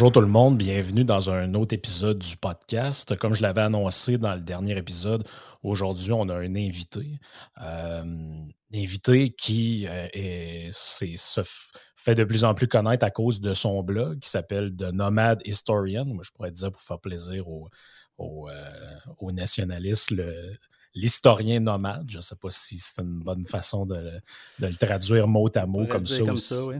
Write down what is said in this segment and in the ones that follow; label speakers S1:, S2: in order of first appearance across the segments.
S1: Bonjour tout le monde, bienvenue dans un autre épisode du podcast. Comme je l'avais annoncé dans le dernier épisode, aujourd'hui on a un invité. Euh, un invité qui euh, est- se fait de plus en plus connaître à cause de son blog qui s'appelle The Nomad Historian. Moi je pourrais dire pour faire plaisir aux, aux, euh, aux nationalistes, le- l'historien nomade. Je ne sais pas si c'est une bonne façon de, le- de le traduire mot à mot comme ça,
S2: oui.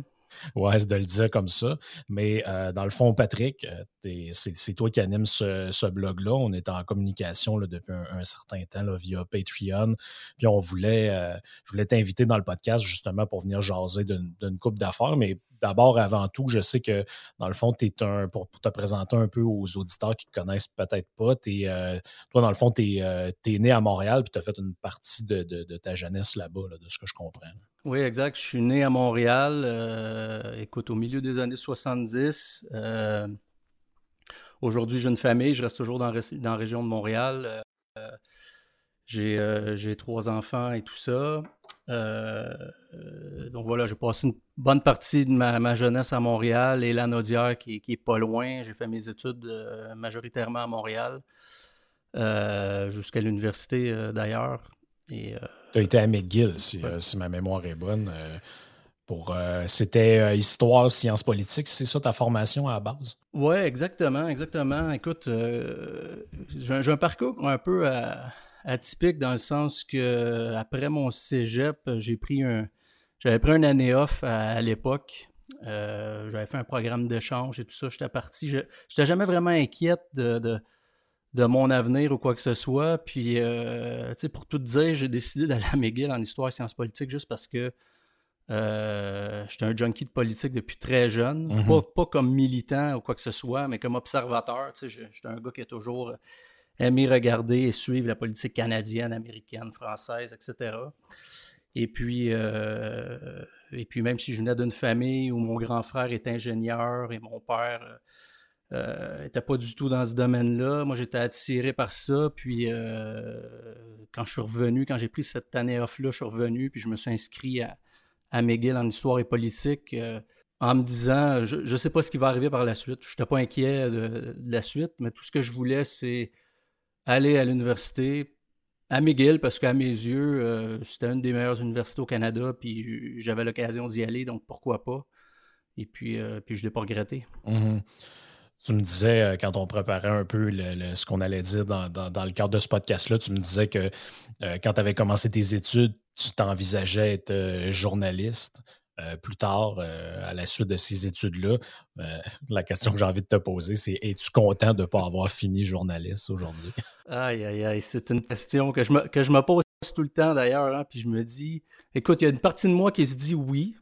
S1: Ouais, de le dire comme ça. Mais euh, dans le fond, Patrick, euh, c'est toi qui anime ce, blog-là. On est en communication là, depuis un, certain temps via Patreon. Puis on voulait, euh, je voulais t'inviter dans le podcast justement pour venir jaser d'une coupe d'affaires. Mais d'abord, avant tout, je sais que dans le fond, t'es un, pour, te présenter un peu aux auditeurs qui te connaissent peut-être pas, toi, dans le fond, tu es, né à Montréal puis tu as fait une partie de, ta jeunesse là-bas, là, de ce que je comprends.
S2: Oui, exact. Je suis né à Montréal, euh, écoute, au milieu des années 70. Euh, Aujourd'hui, j'ai une famille, je reste toujours dans, la région de Montréal. Euh, j'ai trois enfants et tout ça. Donc voilà, j'ai passé une bonne partie de ma, jeunesse à Montréal et Lanaudière qui, qui est pas loin. J'ai fait mes études majoritairement à Montréal, jusqu'à l'université d'ailleurs. Et
S1: Tu as été à McGill, si,
S2: Ouais.
S1: euh, si ma mémoire est bonne. euh, pour, euh, C'était euh, histoire, sciences politiques. C'est ça ta formation à la base?
S2: Ouais, exactement, exactement. Écoute, euh, j'ai un- parcours un peu atypique dans le sens que après mon cégep, j'ai pris un, j'avais pris une année off à, à l'époque. J'avais fait un programme d'échange et tout ça. J'étais parti. Je n'étais jamais vraiment inquiète de, de, de mon avenir ou quoi que ce soit. Puis, euh, tu sais, pour tout dire, j'ai décidé d'aller à McGill en histoire et sciences politiques juste parce que euh, j'étais un junkie de politique depuis très jeune.
S1: Mhm.
S2: pas, pas comme militant ou quoi que ce soit, mais comme observateur. Tu sais, je- j'étais un gars qui a toujours aimé regarder et suivre la politique canadienne, américaine, française, etc. Et puis, euh, et puis même si je venais d'une famille où mon grand frère est ingénieur et mon père euh, pas du tout dans ce domaine-là, moi j'étais attiré par ça. Puis euh, quand je suis revenu, quand j'ai pris cette année off-là, je suis revenu, puis je me suis inscrit à, à McGill en histoire et politique euh, en me disant, je ne sais pas ce qui va arriver par la suite. Je n'étais pas inquiet de, la suite, mais tout ce que je voulais, c'est aller à l'université à McGill parce qu'à mes yeux, euh, c'était une des meilleures universités au Canada, puis j'avais l'occasion d'y aller, donc pourquoi pas? Et puis, puis je ne l'ai pas regretté.
S1: Mhm. Tu me disais, euh, quand on préparait un peu le- ce qu'on allait dire dans, dans- dans le cadre de ce podcast-là, tu me disais que euh, quand tu avais commencé tes études, tu t'envisageais être euh, journaliste. Plus tard, à la suite de ces études-là, la question que j'ai envie de te poser, c'est es-tu content de ne pas avoir fini journaliste aujourd'hui?
S2: Aïe, aïe, aïe, c'est une question que je me, que je me pose tout le temps d'ailleurs, hein, puis je me dis, écoute, il y a une partie de moi qui se dit oui,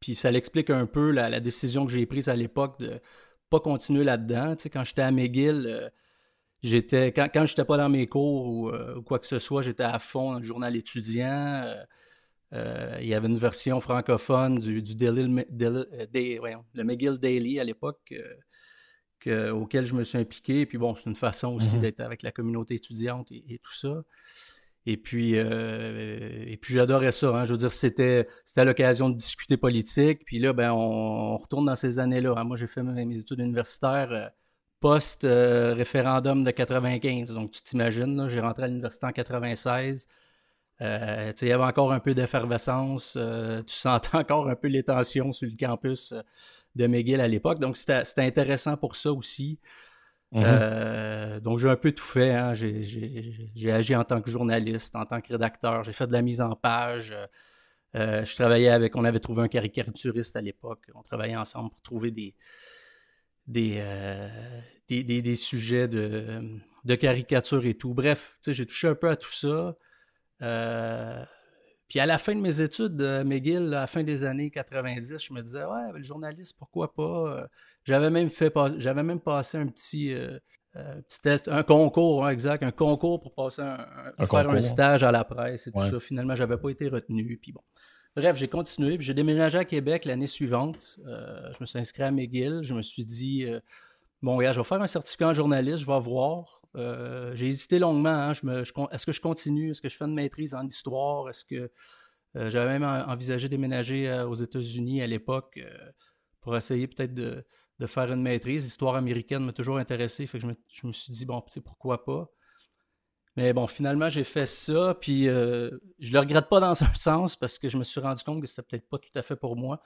S2: puis ça l'explique un peu la décision que j'ai prise à l'époque de pas continuer là-dedans. Tu sais, quand j'étais à McGill, euh, j'étais quand, quand j'étais pas dans mes cours ou, euh, ou quoi que ce soit, j'étais à fond dans le journal étudiant. euh, il y avait une version francophone du, du Daily, Daily- Day- voyons, le McGill Daily à l'époque que- auquel je me suis impliqué. Puis bon, c'est une façon aussi
S1: Mhm.
S2: d'être avec la communauté étudiante et, et tout ça. Et puis, euh, et puis j'adorais ça. Hein. Je veux dire, c'était, c'était l'occasion de discuter politique. Puis là, ben, on, retourne dans ces années-là. Hein. Moi, j'ai fait mes, études universitaires euh, post-référendum de 95. Donc, tu t'imagines, j'ai rentré à l'université en 96. Euh, il y avait encore un peu d'effervescence. tu sentais encore un peu les tensions sur le campus de McGill à l'époque. Donc, c'était intéressant pour ça aussi. Mhm. Euh, donc, j'ai un peu tout fait. Hein. J'ai agi en tant que journaliste, en tant que rédacteur. J'ai fait de la mise en page. Euh, je travaillais avec, on avait trouvé un caricaturiste à l'époque. On travaillait ensemble pour trouver des, des, euh, des, sujets de, de caricature et tout. Bref, j'ai touché un peu à tout ça. Puis à la fin de mes études à McGill, à la fin des années 90, je me disais, ouais, le journaliste, pourquoi pas? J'avais même fait j'avais même passé un petit, euh, euh, petit test, un concours, hein, exact, un concours pour passer un, faire un stage à la presse et tout ça. Finalement, j'avais pas été retenu. Puis bon. Bref, j'ai continué, puis j'ai déménagé à Québec l'année suivante. Euh, je me suis inscrit à McGill. Je me suis dit, bon, gars, je vais faire un certificat en journaliste, je vais voir. J'ai hésité longuement. Hein. est-ce que je continue? Est-ce que je fais une maîtrise en histoire? Est-ce que j'avais même envisagé déménager aux États-Unis à l'époque pour essayer peut-être de, faire une maîtrise. L'histoire américaine m'a toujours intéressé, je me, suis dit, bon, tu sais, pourquoi pas? Mais bon, finalement, j'ai fait ça, puis euh, je le regrette pas dans un sens parce que je me suis rendu compte que c'était peut-être pas tout à fait pour moi.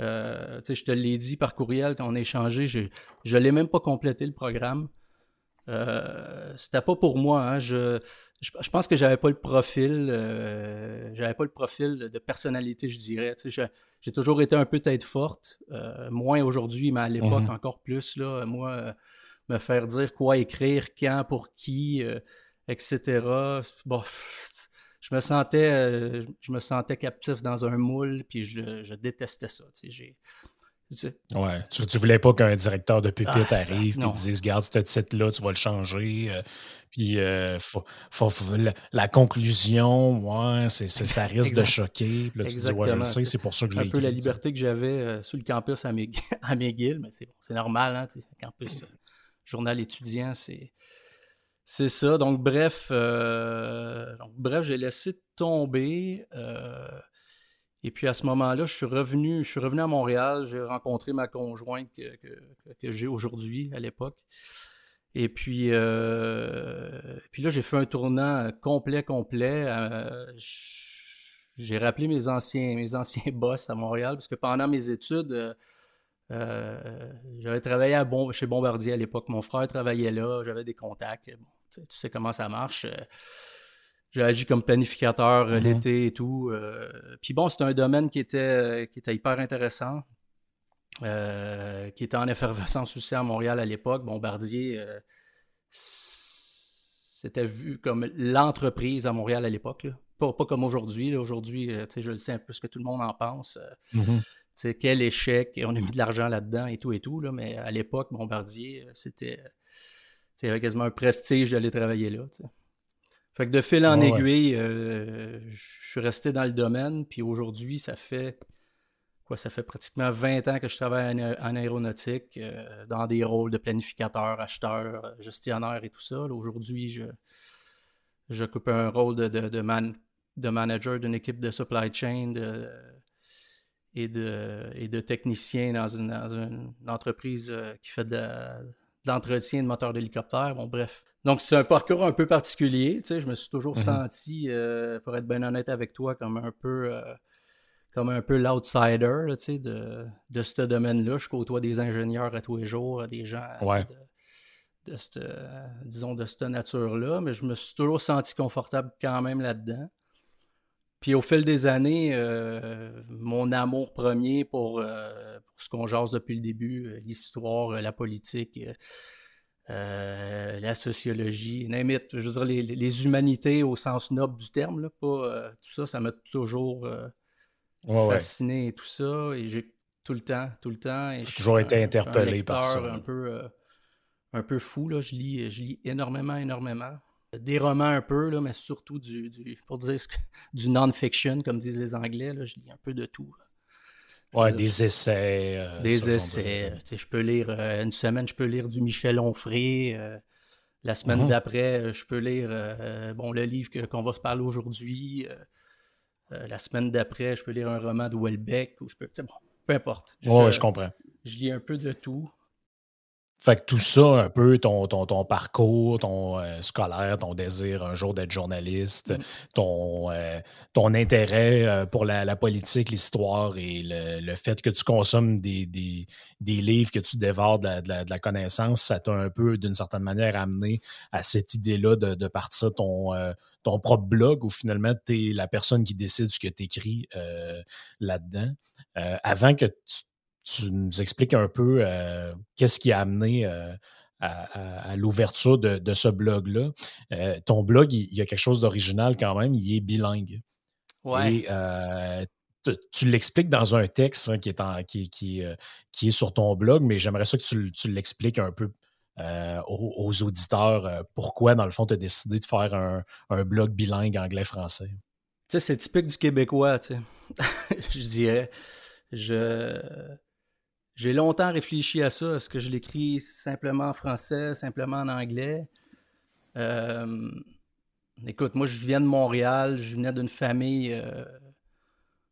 S2: Euh, je te l'ai dit par courriel quand on a échangé, je ne l'ai même pas complété le programme. Euh, c'était pas pour moi. Hein. Je, je, pense que j'avais pas le profil, euh, j'avais pas le profil de personnalité, je dirais. j'ai toujours été un peu tête forte, euh, moins aujourd'hui, mais à l'époque mhm. encore plus. Là, moi, me faire dire quoi écrire, quand, pour qui, etc. Bon, je me sentais, je me sentais captif dans un moule, puis je, je détestais ça.
S1: Ouais. Tu, tu voulais pas qu'un directeur de pupitre ah, arrive et dise Garde ce titre-là, tu vas le changer. Euh, puis euh, la, conclusion, ouais, ça risque de choquer. Puis là, tu dis Ouais, je le sais, c'est pour ça que je l'ai
S2: Un peu la liberté que j'avais euh, sur le campus à, McGill, mais c'est, c'est normal, hein, campus journal étudiant, c'est. C'est ça. Donc, bref, donc, bref, j'ai laissé tomber. Et puis à ce moment-là, je suis revenu, je suis revenu à Montréal, j'ai rencontré ma conjointe que, que, j'ai aujourd'hui à l'époque. Et puis, euh, puis là, j'ai fait un tournant complet, complet. Euh, j'ai rappelé mes anciens, mes anciens boss à Montréal, parce que pendant mes études, euh, j'avais travaillé à bon, chez Bombardier à l'époque. Mon frère travaillait là, j'avais des contacts. Bon, tu sais comment ça marche j'ai agi comme planificateur euh, l'été et tout. Euh, puis bon, c'était un domaine qui était, qui était hyper intéressant, euh, qui était en effervescence aussi à Montréal à l'époque. Bombardier, c'était vu comme l'entreprise à Montréal à l'époque. Pas, pas, comme aujourd'hui. Aujourd'hui, je le sais un peu ce que tout le monde en pense. Mm-hmm. Quel échec, on a mis de l'argent là-dedans et tout et tout. Là, mais à l'époque, Bombardier, c'était quasiment un prestige d'aller travailler là. Fait que de fil en aiguille, euh, je suis resté dans le domaine, puis aujourd'hui, ça fait quoi, ça fait pratiquement 20 ans que je travaille en, aéronautique, euh, dans des rôles de planificateur, acheteur, gestionnaire et tout ça. Aujourd'hui, je j'occupe un rôle de, de, de, manager d'une équipe de supply chain et, de, et de technicien dans une, dans une entreprise euh, qui fait de, d'entretien de moteurs d'hélicoptère. Bon, bref. Donc, c'est un parcours un peu particulier. Tu sais, je me suis toujours mhm. senti, euh, pour être bien honnête avec toi, comme un peu, euh, comme un peu l'outsider tu sais, de, de ce domaine-là. Je côtoie des ingénieurs à tous les jours, des gens de, cette, disons, de cette nature-là, mais je me suis toujours senti confortable quand même là-dedans. Puis au fil des années, euh, mon amour premier pour, euh, ce qu'on jase depuis le début, euh, l'histoire, la politique, la sociologie, je veux dire, les, humanités au sens noble du terme, là, pas, tout ça, ça m'a toujours fasciné et tout ça. Et j'ai tout le temps, tout le temps.
S1: J'ai toujours été interpellé par ça.
S2: Un peu, un peu fou, là. Je lis, je lis énormément, énormément des romans un peu, là, mais surtout du, pour dire du non-fiction, comme disent les Anglais. Là, je lis un peu de tout.
S1: Ouais, des essais.
S2: Euh, des essais. Je peux lire, euh, une semaine, je peux lire du Michel Onfray, euh, La semaine
S1: Mhm.
S2: d'après, je peux lire euh, bon, le livre que- qu'on va se parler aujourd'hui. Euh, euh, la semaine d'après, je peux lire un roman de Welbeck. Ou je peux, tu sais, bon, peu importe.
S1: Ouais, je comprends.
S2: je lis un peu de tout.
S1: Fait que tout ça, un peu, ton, ton, ton parcours, ton euh, scolaire, ton désir un jour d'être journaliste,
S2: Mm.
S1: ton, euh, ton intérêt euh, pour la, la politique, l'histoire et le, le fait que tu consommes des, des, des livres, que tu dévores de la, de la- de la connaissance, ça t'a un peu, d'une certaine manière, amené à cette idée-là de, de partir ton, ton propre blog où finalement, tu es la personne qui décide ce que tu écris là-dedans. Euh, avant que tu tu nous expliques un peu euh, qu'est-ce qui a amené euh, à, à- à l'ouverture de, de ce blog-là. Euh, ton blog, il, il y a quelque chose d'original quand même, il est bilingue.
S2: Ouais.
S1: Et tu, l'expliques dans un texte hein, qui, est en- qui, qui, qui est sur ton blog, mais j'aimerais ça que tu, tu l'expliques un peu aux, aux auditeurs pourquoi, dans le fond, tu as décidé de faire un, un blog bilingue anglais-français.
S2: Tu sais, c'est typique du Québécois, tu sais. je dirais. Je. J'ai longtemps réfléchi à ça. Est-ce que je l'écris simplement en français, simplement en anglais? Euh, Écoute, moi, je viens de Montréal. Je venais d'une famille euh,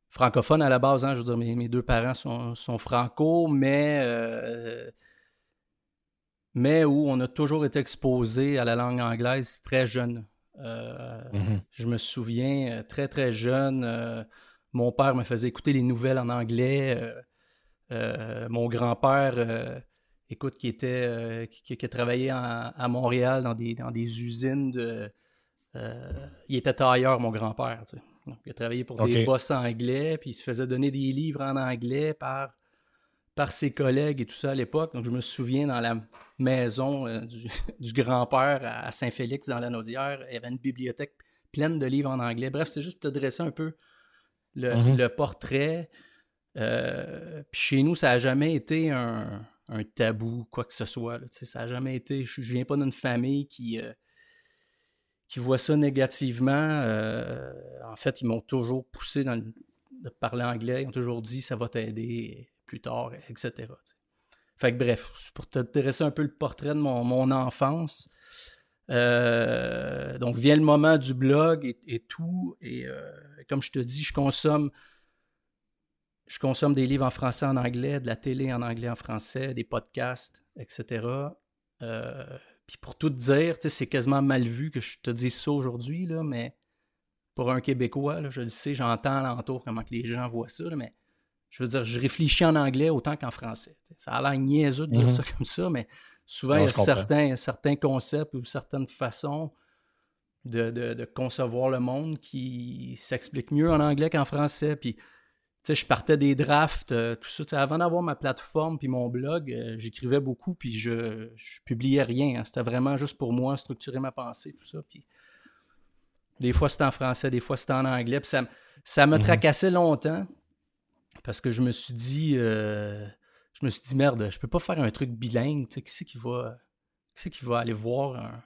S2: francophone à la base. Hein, je veux dire, mes, mes deux parents sont, sont franco, mais, euh, mais où on a toujours été exposé à la langue anglaise très jeune. Euh, je me souviens, très très jeune, mon père me faisait écouter les nouvelles en anglais. Euh, mon grand-père, euh, écoute, qui était euh, qui, qui a travaillé en- à Montréal dans des, dans des usines de. il était tailleur, mon grand-père. tu sais. Donc, il a travaillé pour des boss anglais, puis il se faisait donner des livres en anglais par, par ses collègues et tout ça à l'époque. Donc, je me souviens dans la maison du, du grand-père à Saint-Félix, dans la Naudière, il y avait une bibliothèque pleine de livres en anglais. Bref, c'est juste pour te dresser un peu le,
S1: Mhm.
S2: le portrait. Euh, chez nous, ça n'a jamais été un, tabou, quoi que ce soit. Ça n'a jamais été. Je ne viens pas d'une famille qui, euh, qui voit ça négativement. Euh, en fait, ils m'ont toujours poussé de parler anglais. Ils ont toujours dit ça va t'aider plus tard, etc. Fait que bref, pour te dresser un peu le portrait de mon, mon enfance. Donc vient le moment du blog et, tout. Et comme je te dis, je consomme je consomme des livres en français, en anglais, de la télé en anglais, en français, des podcasts, etc. Euh, puis pour tout dire, c'est quasiment mal vu que je te dise ça aujourd'hui, là, mais pour un Québécois, là, je le sais, j'entends alentour comment que les gens voient ça, là, mais je veux dire, je réfléchis en anglais autant qu'en français. Ça a l'air niaiseux de dire
S1: Mhm.
S2: ça comme ça, mais souvent,
S1: Non,
S2: il y a certains, certains concepts ou certaines façons de, de- de concevoir le monde qui s'expliquent mieux en anglais qu'en français. Puis, sais, je partais des drafts, euh, tout ça. Avant d'avoir ma plateforme puis mon blog, euh, j'écrivais beaucoup puis je, je publiais rien. hein. C'était vraiment juste pour moi, structurer ma pensée, tout ça. Puis, des fois, c'était en français, des fois, c'était en anglais. Puis ça, ça me
S1: Mhm.
S2: tracassait longtemps parce que je me suis dit, euh, je me suis dit, merde, je peux pas faire un truc bilingue. Tu sais, qui c'est qui va, qui c'est qui va aller voir un.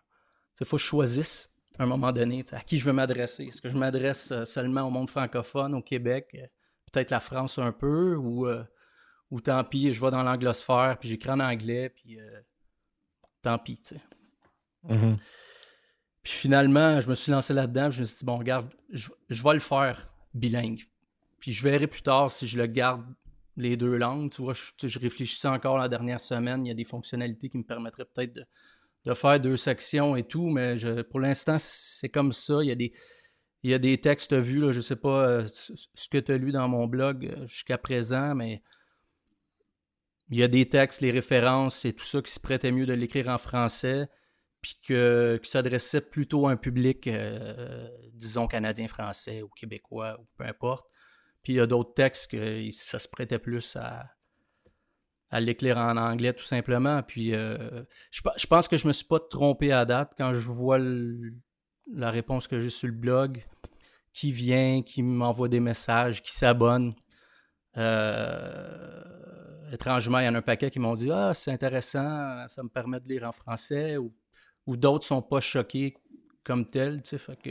S2: Il faut que je choisisse à un moment donné à qui je veux m'adresser. Est-ce que je m'adresse euh, seulement au monde francophone, au Québec, peut-être la France un peu, ou, euh, ou tant pis, je vais dans l'anglosphère, puis j'écris en anglais, puis euh, tant pis, tu sais.
S1: Mhm.
S2: Puis finalement, je me suis lancé là-dedans, puis je me suis dit, bon, regarde, je, je vais le faire bilingue. Puis je verrai plus tard si je le garde les deux langues. Tu vois, je, je réfléchissais encore la dernière semaine, il y a des fonctionnalités qui me permettraient peut-être de, de faire deux sections et tout, mais je- pour l'instant, c'est comme ça. Il y a des, il y a des textes vus, là, je sais pas euh, ce que tu as lu dans mon blog euh, jusqu'à présent, mais il y a des textes, les références et tout ça qui se prêtait mieux de l'écrire en français, puis que, qui s'adressait plutôt à un public, euh, disons, canadien-français ou québécois ou peu importe. Puis il y a d'autres textes que ça se prêtait plus à, à l'écrire en anglais tout simplement. Puis euh, je, pe- je pense que je me suis pas trompé à date quand je vois la réponse que j'ai sur le blog, qui vient, qui m'envoie des messages, qui s'abonne. Euh, étrangement, il y en a un paquet qui m'ont dit Ah, c'est intéressant, ça me permet de lire en français, ou, ou d'autres sont pas choqués comme tel, tu sais, fait que.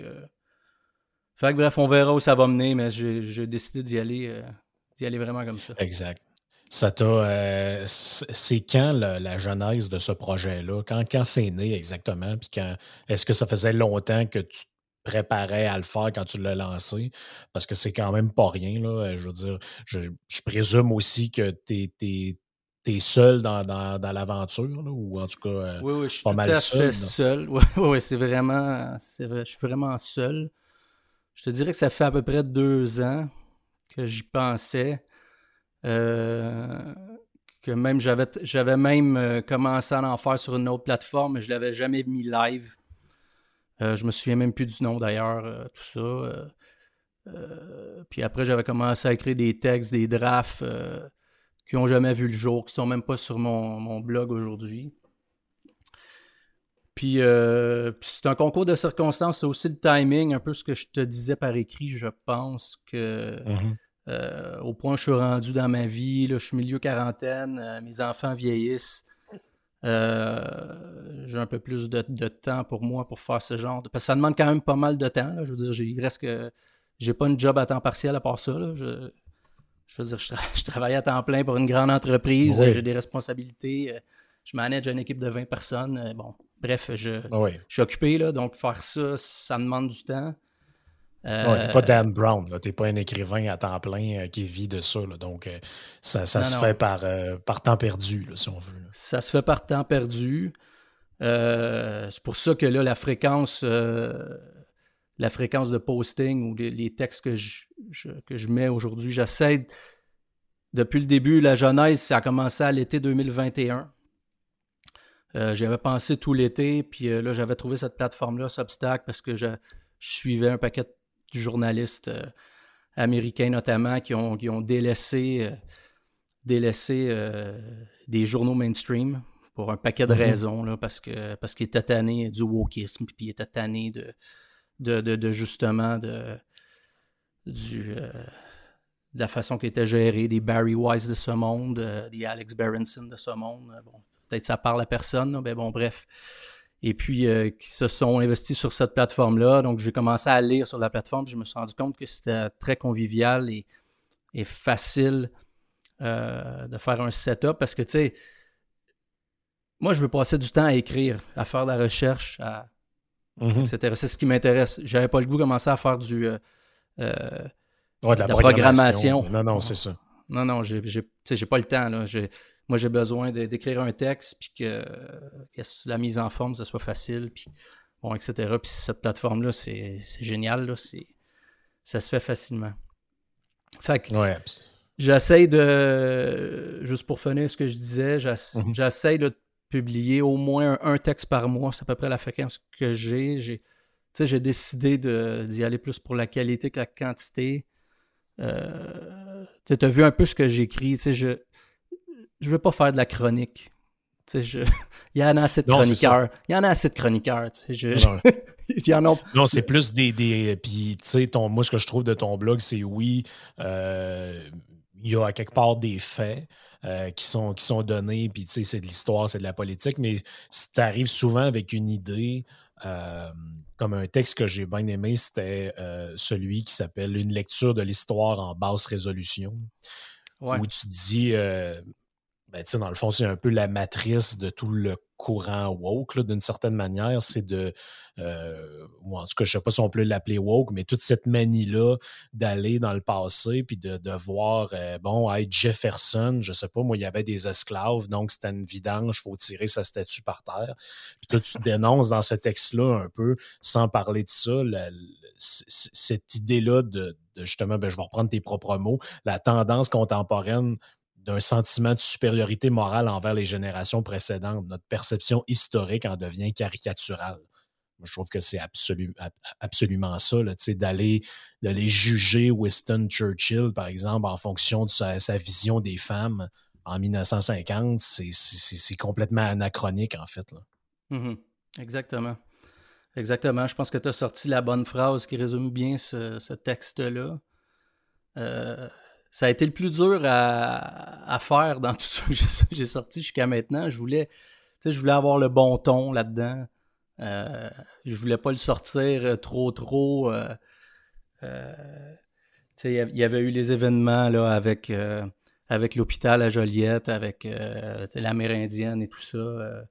S2: Fait que bref, on verra où ça va mener, mais j'ai décidé d'y aller, euh, aller vraiment comme ça.
S1: Exact. Ça t'a. c'est quand la, genèse de ce projet-là? Quand, quand c'est né exactement? Puis quand est-ce que ça faisait longtemps que tu préparais à le faire quand tu l'as lancé? Parce que c'est quand même pas rien, là. Je veux dire, je, présume aussi que tu es, es seul dans, dans, l'aventure, ou en tout cas, euh,
S2: oui, oui, je suis pas mal seul. seul. Oui, oui, c'est vraiment, vrai, je suis vraiment seul. Je te dirais que ça fait à peu près deux ans que j'y pensais. Euh, que même j'avais, j'avais même euh, commencé à en faire sur une autre plateforme, mais je l'avais jamais mis live. Je me souviens même plus du nom d'ailleurs, tout ça. puis après, j'avais commencé à écrire des textes, des drafts qui n'ont jamais vu le jour, qui sont même pas sur mon, blog aujourd'hui. Euh, puis, c'est un concours de circonstances, c'est aussi le timing, un peu ce que je te disais par écrit, je pense que mm-hmm. euh, au point où je suis rendu dans ma vie, là, je suis milieu quarantaine, euh, mes enfants vieillissent. J'ai un peu plus de, temps pour moi pour faire ce genre de. Parce que ça demande quand même pas mal de temps. Je veux dire, il reste que. J'ai pas une job à temps partiel à part ça. Je, je veux dire, je, travaille à temps plein pour une grande entreprise, j'ai des responsabilités, euh, je manage une équipe de 20 personnes. Euh, bon, bref, je, je suis occupé, là, donc faire ça, ça demande du temps.
S1: Euh, pas Dan Brown, tu n'es pas un écrivain à temps plein qui vit de ça. donc, ça, se fait par, par temps perdu, si on veut.
S2: Ça se fait par temps perdu. c'est pour ça que là, la fréquence la fréquence de posting ou les, textes que je, que je mets aujourd'hui. J'essaie, depuis le début, la genèse, ça a commencé à l'été 2021. Euh, j'avais pensé tout l'été, puis euh, là, j'avais trouvé cette plateforme-là, Substack, parce que je, suivais un paquet de journalistes euh, américains notamment qui ont, qui ont délaissé, délaissé des journaux mainstream pour un paquet de mm-hmm. raisons, là, parce que parce qu'ils étaient tannés du wokisme, puis ils étaient tannés de, de, justement de, du, euh, de la façon qui était gérée, des Barry Wise de ce monde, euh, des Alex Berenson de ce monde. Euh, bon, peut-être ça parle à personne, mais bon, bref. Et puis, qui se sont investis sur cette plateforme-là. Donc, j'ai commencé à lire sur la plateforme. Je me suis rendu compte que c'était très convivial et, et facile de faire un setup parce que, tu sais, moi, je veux passer du temps à écrire, à faire de la recherche, à, Mhm. C'est ce qui m'intéresse. J'avais pas le goût de commencer à faire du euh, euh,
S1: de la, programmation. Non, non, c'est ça.
S2: Non, non, j'ai pas le temps. Là. Moi, j'ai besoin d'écrire un texte, puis que, la mise en forme, ça soit facile, puis bon, etc. Puis cette plateforme-là, c'est génial. Là, ça se fait facilement. Fait que, j'essaie de, juste pour finir ce que je disais, mhm. j'essaie de publier au moins un, texte par mois. C'est à peu près la fréquence que j'ai. J'ai, décidé d'y aller plus pour la qualité que la quantité. Euh, tu as vu un peu ce que j'écris. Je ne veux pas faire de la chronique. Je... il y en a assez de chroniqueurs. Il y en a assez de chroniqueurs. il y en a...
S1: Non, c'est plus des. des... Puis, tu sais, moi, ce que je trouve de ton blog, c'est oui, euh, il y a à quelque part des faits. Euh, qui, sont, qui sont donnés, puis tu sais, c'est de l'histoire, c'est de la politique, mais si tu arrives souvent avec une idée, euh, comme un texte que j'ai bien aimé, c'était euh, celui qui s'appelle Une lecture de l'histoire en basse résolution, où tu dis, ben, dans le fond, c'est un peu la matrice de tout le courant woke, d'une certaine manière. C'est de, euh, ou en tout cas, je ne sais pas si on peut l'appeler woke, mais toute cette manie-là d'aller dans le passé puis de, de voir, euh, bon, hey, Jefferson, je sais pas, moi, il y avait des esclaves, donc c'était une vidange, il faut tirer sa statue par terre. Puis toi, tu dénonces dans ce texte-là un peu, sans parler de ça, cette idée-là de, de, justement, ben, je vais reprendre tes propres mots, la tendance contemporaine d'un sentiment de supériorité morale envers les générations précédentes. Notre perception historique en devient caricaturale. Je trouve que c'est absolument ça, d'aller juger Winston Churchill, par exemple, en fonction de sa, vision des femmes en 1950. C'est complètement anachronique, en fait.
S2: Mm-hmm. Exactement. Exactement. Je pense que tu as sorti la bonne phrase qui résume bien ce, texte-là. Euh, ça a été le plus dur à, faire dans tout ce que j'ai sorti jusqu'à maintenant. Je voulais, je voulais avoir le bon ton là-dedans. Euh, je voulais pas le sortir euh, trop, trop. Euh, euh il y avait eu les événements là, avec avec l'hôpital à Joliette, avec l'Amérindienne et tout ça.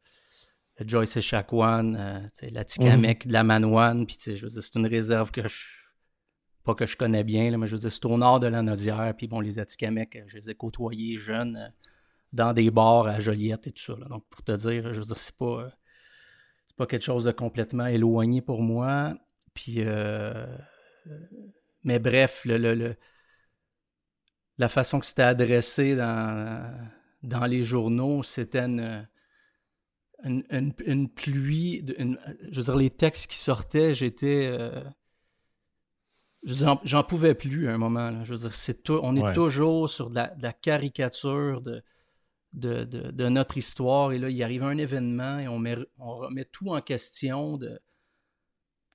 S2: Joyce et Chacuan, la Tikamek, de la Manouane, puis je c'est une réserve que je pas que je connais bien, là, mais je veux dire, c'est au nord de la Nodière, puis bon, les Atikamekw, je les ai côtoyés jeunes dans des bars à Joliette et tout ça. Donc, pour te dire, je veux dire, c'est pas, c'est pas quelque chose de complètement éloigné pour moi. Puis, euh, mais bref, le, la façon que c'était adressé dans, dans les journaux, c'était une, une, pluie. je veux dire, les textes qui sortaient, j'étais. Euh, j'en pouvais plus à un moment. Je veux dire, c'est on est toujours sur de la caricature de, de, notre histoire. Et là, il arrive un événement et on, met, on remet tout en question de.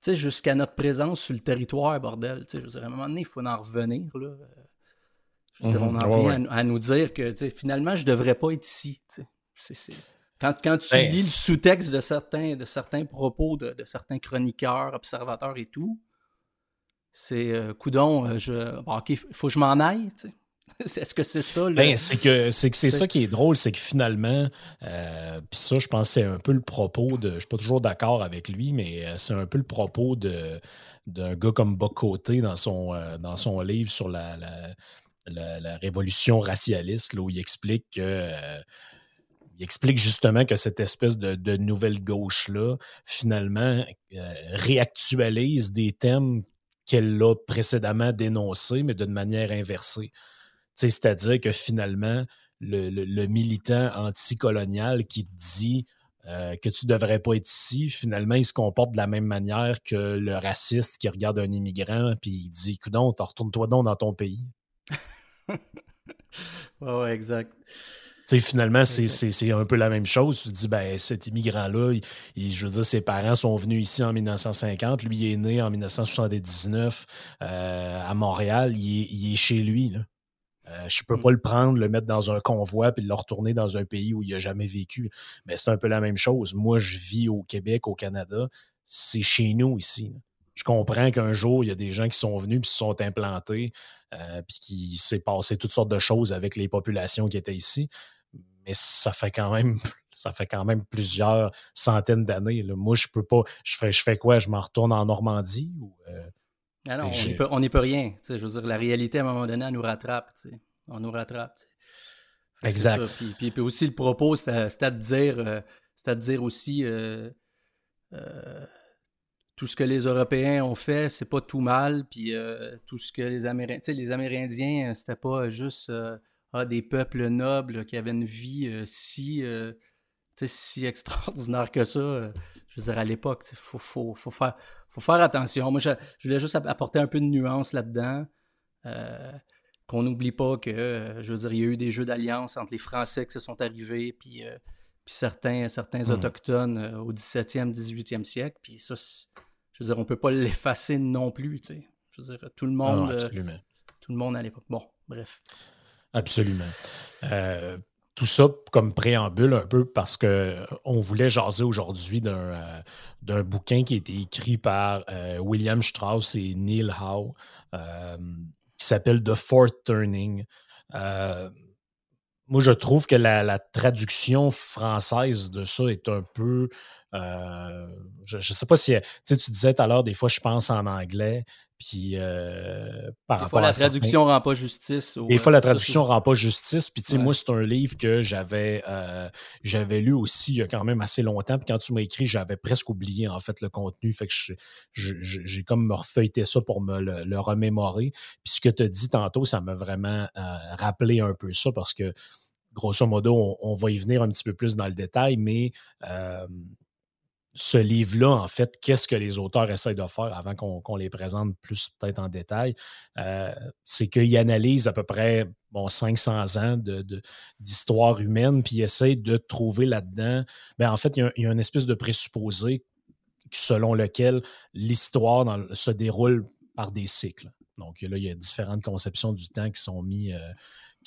S2: Tu sais, jusqu'à notre présence sur le territoire, bordel. Tu sais, je veux dire, à un moment donné, il faut en revenir. Là. Je veux dire, on en mhm. vient à, nous dire que tu sais, finalement, je ne devrais pas être ici. Tu sais. Quand, quand, tu ben, lis le sous-texte de certains, de certains propos de, certains chroniqueurs, observateurs et tout, c'est euh, coudon, euh, je, bon, ok, faut que je m'en aille. Tu sais. Est-ce que c'est ça?
S1: Ben, c'est que c'est c'est ça qui est drôle, c'est que finalement, euh, puis ça, je pense que c'est un peu le propos de. Je suis pas toujours d'accord avec lui, mais c'est un peu le propos de d'un gars comme Bocoté dans son euh, dans son livre sur la, la, révolution racialiste, là, où il explique que il explique justement que cette espèce de, de nouvelle gauche-là, finalement, réactualise des thèmes qu'elle a précédemment dénoncés, mais d'une manière inversée. C'est-à-dire que finalement, le, militant anticolonial qui dit euh, que tu ne devrais pas être ici, finalement, il se comporte de la même manière que le raciste qui regarde un immigrant puis il dit Écoute, retourne-toi donc dans ton pays.
S2: ouais, exact.
S1: Finalement, c'est un peu la même chose. Tu te dis, ben, cet immigrant-là, je veux dire, ses parents sont venus ici en 1950. Lui, il est né en 1979 euh, à Montréal. Il est, chez lui. Là. Euh, je ne peux mm. pas le prendre, le mettre dans un convoi puis le retourner dans un pays où il n'a jamais vécu. Mais c'est un peu la même chose. Moi, je vis au Québec, au Canada. C'est chez nous ici. Je comprends qu'un jour, il y a des gens qui sont venus puis se sont implantés euh, puis qui s'est passé toutes sortes de choses avec les populations qui étaient ici. Mais ça fait quand même ça fait quand même plusieurs centaines d'années. Moi, je peux pas. Je fais, je fais quoi? Je m'en retourne en Normandie ou euh,
S2: ah non, on n'y peut, rien. Je veux dire, la réalité, à un moment donné, elle nous rattrape. On nous rattrape.
S1: Exact.
S2: Puis, puis, aussi, le propos, c'est à, dire, euh, à dire aussi euh, euh, tout ce que les Européens ont fait, c'est pas tout mal. Puis tout ce que les Amérindiens. Les Amérindiens, c'était pas juste ah, des peuples nobles qui avaient une vie si, si extraordinaire que ça. je veux dire, à l'époque, il faut, faut, faut, faire, faut faire attention. Moi, je, voulais juste apporter un peu de nuance là-dedans. Euh, qu'on n'oublie pas que, euh, je veux dire, il y a eu des jeux d'alliance entre les Français qui se sont arrivés, puis, euh, puis certains, certains mmh. Autochtones au 17e, 18e siècle. Puis ça, je veux dire, on ne peut pas l'effacer non plus. Tu sais. Je veux dire, tout le monde. tout le monde à l'époque. Bon, bref.
S1: Absolument tout ça comme préambule un peu parce qu'on euh, voulait jaser aujourd'hui euh, d'un bouquin qui a été écrit par euh, William Strauss et Neil Howe qui s'appelle The Fourth Turning. moi, je trouve que la, traduction française de ça est un peu. Je ne sais pas si. Tu disais tout à l'heure, des fois, je pense en anglais. Puis, euh,
S2: par des fois, la traduction ne rend pas justice.
S1: Des fois, la traduction ne rend pas justice. Puis, tu sais, moi, c'est un livre que j'avais euh, j'avais lu aussi il y a quand même assez longtemps. Puis, quand tu m'as écrit, j'avais presque oublié, en fait, le contenu. Fait que j'ai comme me refeuilleté ça pour me le, remémorer. Puis, ce que tu as dit tantôt, ça m'a vraiment euh, rappelé un peu ça parce que, grosso modo, on, on, va y venir un petit peu plus dans le détail, mais ce livre-là, en fait, qu'est-ce que les auteurs essayent de faire avant qu'on les présente plus peut-être en détail, euh, c'est qu'ils analysent à peu près bon, 500 ans d'histoire humaine, puis ils essayent de trouver là-dedans, ben, en fait, il y, a, une espèce de présupposé selon lequel l'histoire se déroule par des cycles. Donc là, il y a différentes conceptions du temps qui sont mises euh,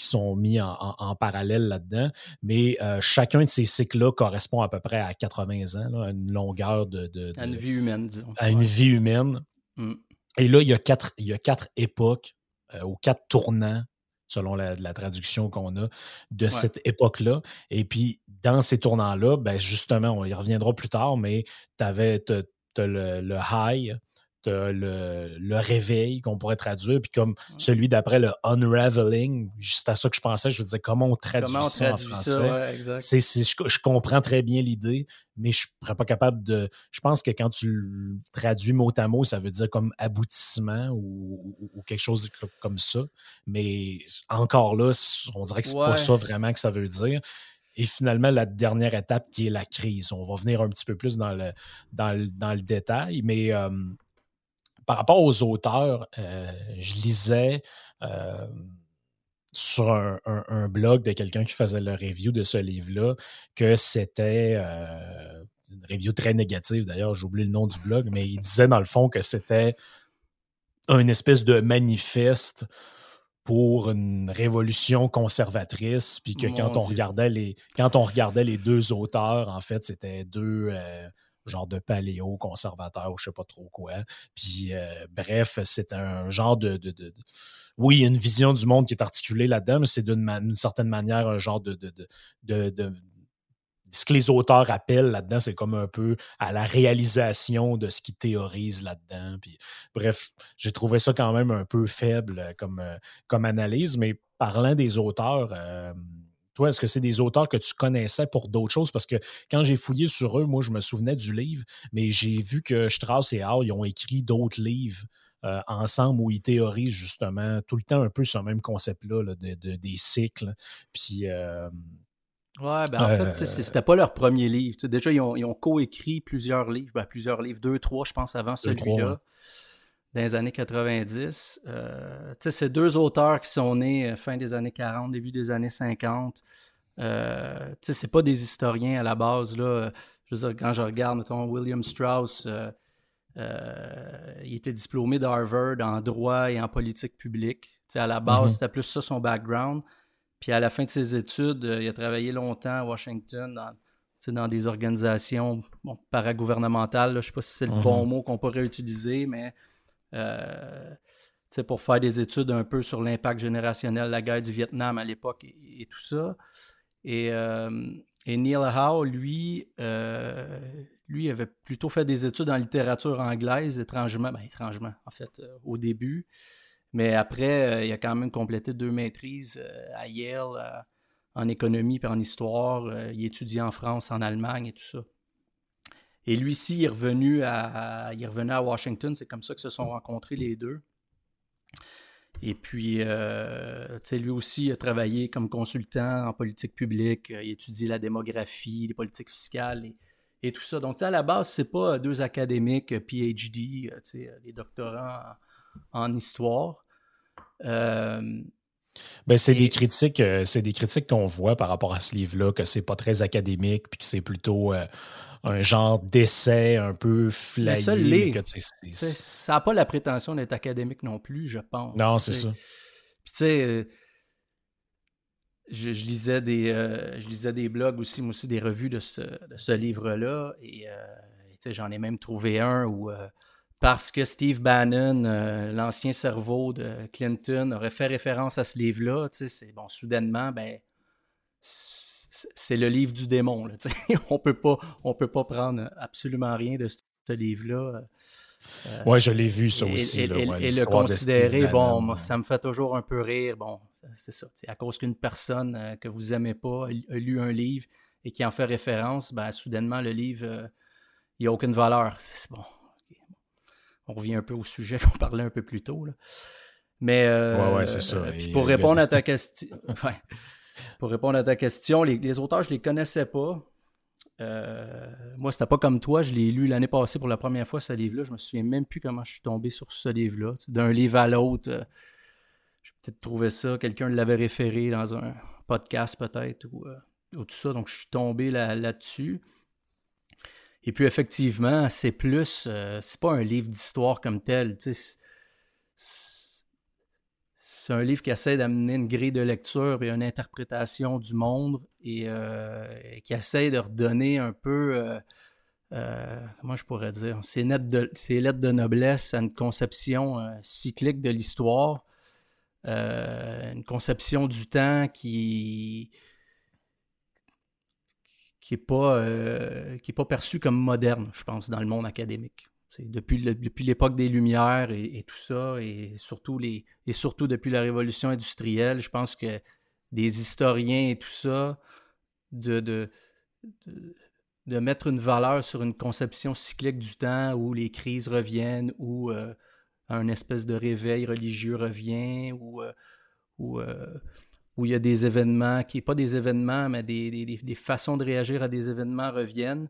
S1: qui sont mis en, parallèle là-dedans. Mais euh, chacun de ces cycles-là correspond à peu près à 80 ans, à une longueur de,
S2: À une vie humaine, disons.
S1: À une vie humaine. Mm. Et là, il y a quatre, il y a quatre époques euh, ou quatre tournants selon la, traduction qu'on a de cette époque-là. Et puis, dans ces tournants-là, ben justement, on y reviendra plus tard, mais tu avais le, le high, le, réveil qu'on pourrait traduire, puis comme celui d'après le unraveling, c'est à ça que je pensais, je veux dire, comment on traduit ça en français? je, comprends très bien l'idée, mais je ne serais pas capable de. Je pense que quand tu le traduis mot à mot, ça veut dire comme aboutissement ou, quelque chose comme ça. Mais encore là, on dirait que c'est pas ça vraiment que ça veut dire. Et finalement, la dernière étape qui est la crise. On va venir un petit peu plus dans le, dans le, détail, mais euh, par rapport aux auteurs, euh, je lisais euh, sur un, blog de quelqu'un qui faisait le review de ce livre-là que c'était euh, une review très négative. D'ailleurs, j'oublie le nom du blog, mais il disait dans le fond que c'était une espèce de manifeste pour une révolution conservatrice, puis que quand on, regardait les, quand on regardait les deux auteurs, en fait, c'était deux, genre de paléo conservateur ou je sais pas trop quoi. Puis euh, bref, c'est un genre de, Oui, une vision du monde qui est articulée là-dedans, mais c'est d'une certaine manière un genre de, de, ce que les auteurs appellent là-dedans, c'est comme un peu à la réalisation de ce qu'ils théorisent là-dedans. Bref, j'ai trouvé ça quand même un peu faible euh, comme, euh, comme analyse, mais parlant des auteurs, toi, est-ce que c'est des auteurs que tu connaissais pour d'autres choses? Parce que quand j'ai fouillé sur eux, moi, je me souvenais du livre, mais j'ai vu que Strauss et Hall, ils ont écrit d'autres livres euh, ensemble où ils théorisent justement tout le temps un peu ce même concept-là de, des cycles. Puis. Euh,
S2: ouais, ben en fait, euh, c'était pas leur premier livre. déjà, ils ont, ils ont coécrit plusieurs livres, ben, plusieurs livres, deux, trois, je pense, avant celui-là dans les années 90. Euh, c'est deux auteurs qui sont nés euh, fin des années 40, début des années 50. Euh, c'est pas des historiens à la base. Là. Je veux dire, quand je regarde, mettons, William Strauss, euh, il était diplômé d'Harvard en droit et en politique publique. à la base, mm-hmm. c'était plus ça son background. Puis à la fin de ses études, il a travaillé longtemps à Washington dans, dans des organisations bon, paragouvernementales. Je ne sais pas si c'est le bon mm-hmm. mot qu'on pourrait utiliser, mais euh, pour faire des études un peu sur l'impact générationnel de la guerre du Vietnam à l'époque et, tout ça. Et, euh, Neil Howe, lui, euh, lui avait plutôt fait des études en littérature anglaise, étrangement, ben, étrangement, en fait, au début. Mais après, il a quand même complété deux maîtrises à Yale en économie et en histoire. il étudie en France, en Allemagne et tout ça. Et lui-ci, il est revenu à, il est à Washington. C'est comme ça que se sont rencontrés les deux. Et puis, euh, lui aussi a travaillé comme consultant en politique publique. Il a étudié la démographie, les politiques fiscales et, tout ça. Donc, à la base, c'est pas deux académiques PhD, les doctorants en, histoire.
S1: Euh, ben, c'est des critiques, euh, c'est des critiques qu'on voit par rapport à ce livre-là, que c'est pas très académique, puis que c'est plutôt euh, un genre d'essai un peu flayé.
S2: ça n'a pas la prétention d'être académique non plus, je pense.
S1: Non, c'est ça.
S2: Puis tu sais, euh, je, lisais des, euh, je lisais des blogs aussi, moi aussi, des revues de ce, livre-là. Et euh, j'en ai même trouvé un où, parce que Steve Bannon, l'ancien cerveau de Clinton, aurait fait référence à ce livre-là, c'est bon, soudainement, ben c'est le livre du démon. on peut pas, on peut pas prendre absolument rien de ce, livre-là.
S1: Euh, oui, je l'ai vu ça aussi.
S2: Et, le considérer, bon, ça me fait toujours un peu rire. Bon, c'est ça. À cause qu'une personne euh, que vous aimez pas a, lu un livre et qui en fait référence, ben, soudainement, le livre, euh, il n'y a aucune valeur. bon. On revient un peu au sujet qu'on parlait un peu plus tôt. Mais
S1: ouais, c'est ça.
S2: pour répondre à ta question. Pour répondre à ta question, les, auteurs, je ne les connaissais pas. Euh, moi, c'était pas comme toi. Je l'ai lu l'année passée pour la première fois, ce livre-là. Je me souviens même plus comment je suis tombé sur ce livre-là. D'un livre à l'autre, euh, j'ai peut-être trouvé ça. Quelqu'un l'avait référé dans un podcast, peut-être, ou, euh, tout ça. Donc, je suis tombé là-dessus. et puis, effectivement, c'est plus. c'est pas un livre d'histoire comme tel. C'est un livre qui essaie d'amener une grille de lecture et une interprétation du monde et, euh, qui essaie de redonner un peu, euh, euh, comment je pourrais dire, ses, lettres de, noblesse à une conception cyclique de l'histoire. une conception du temps qui qui n'est pas, pas perçue comme moderne, je pense, dans le monde académique. Depuis, depuis l'époque des Lumières et, tout ça, et surtout, les, et surtout depuis la révolution industrielle, je pense que des historiens et tout ça, de, de, de, mettre une valeur sur une conception cyclique du temps où les crises reviennent, où euh, un espèce de réveil religieux revient, où, euh, euh, où, il y a des événements, qui pas des événements, mais des, des, des, façons de réagir à des événements reviennent,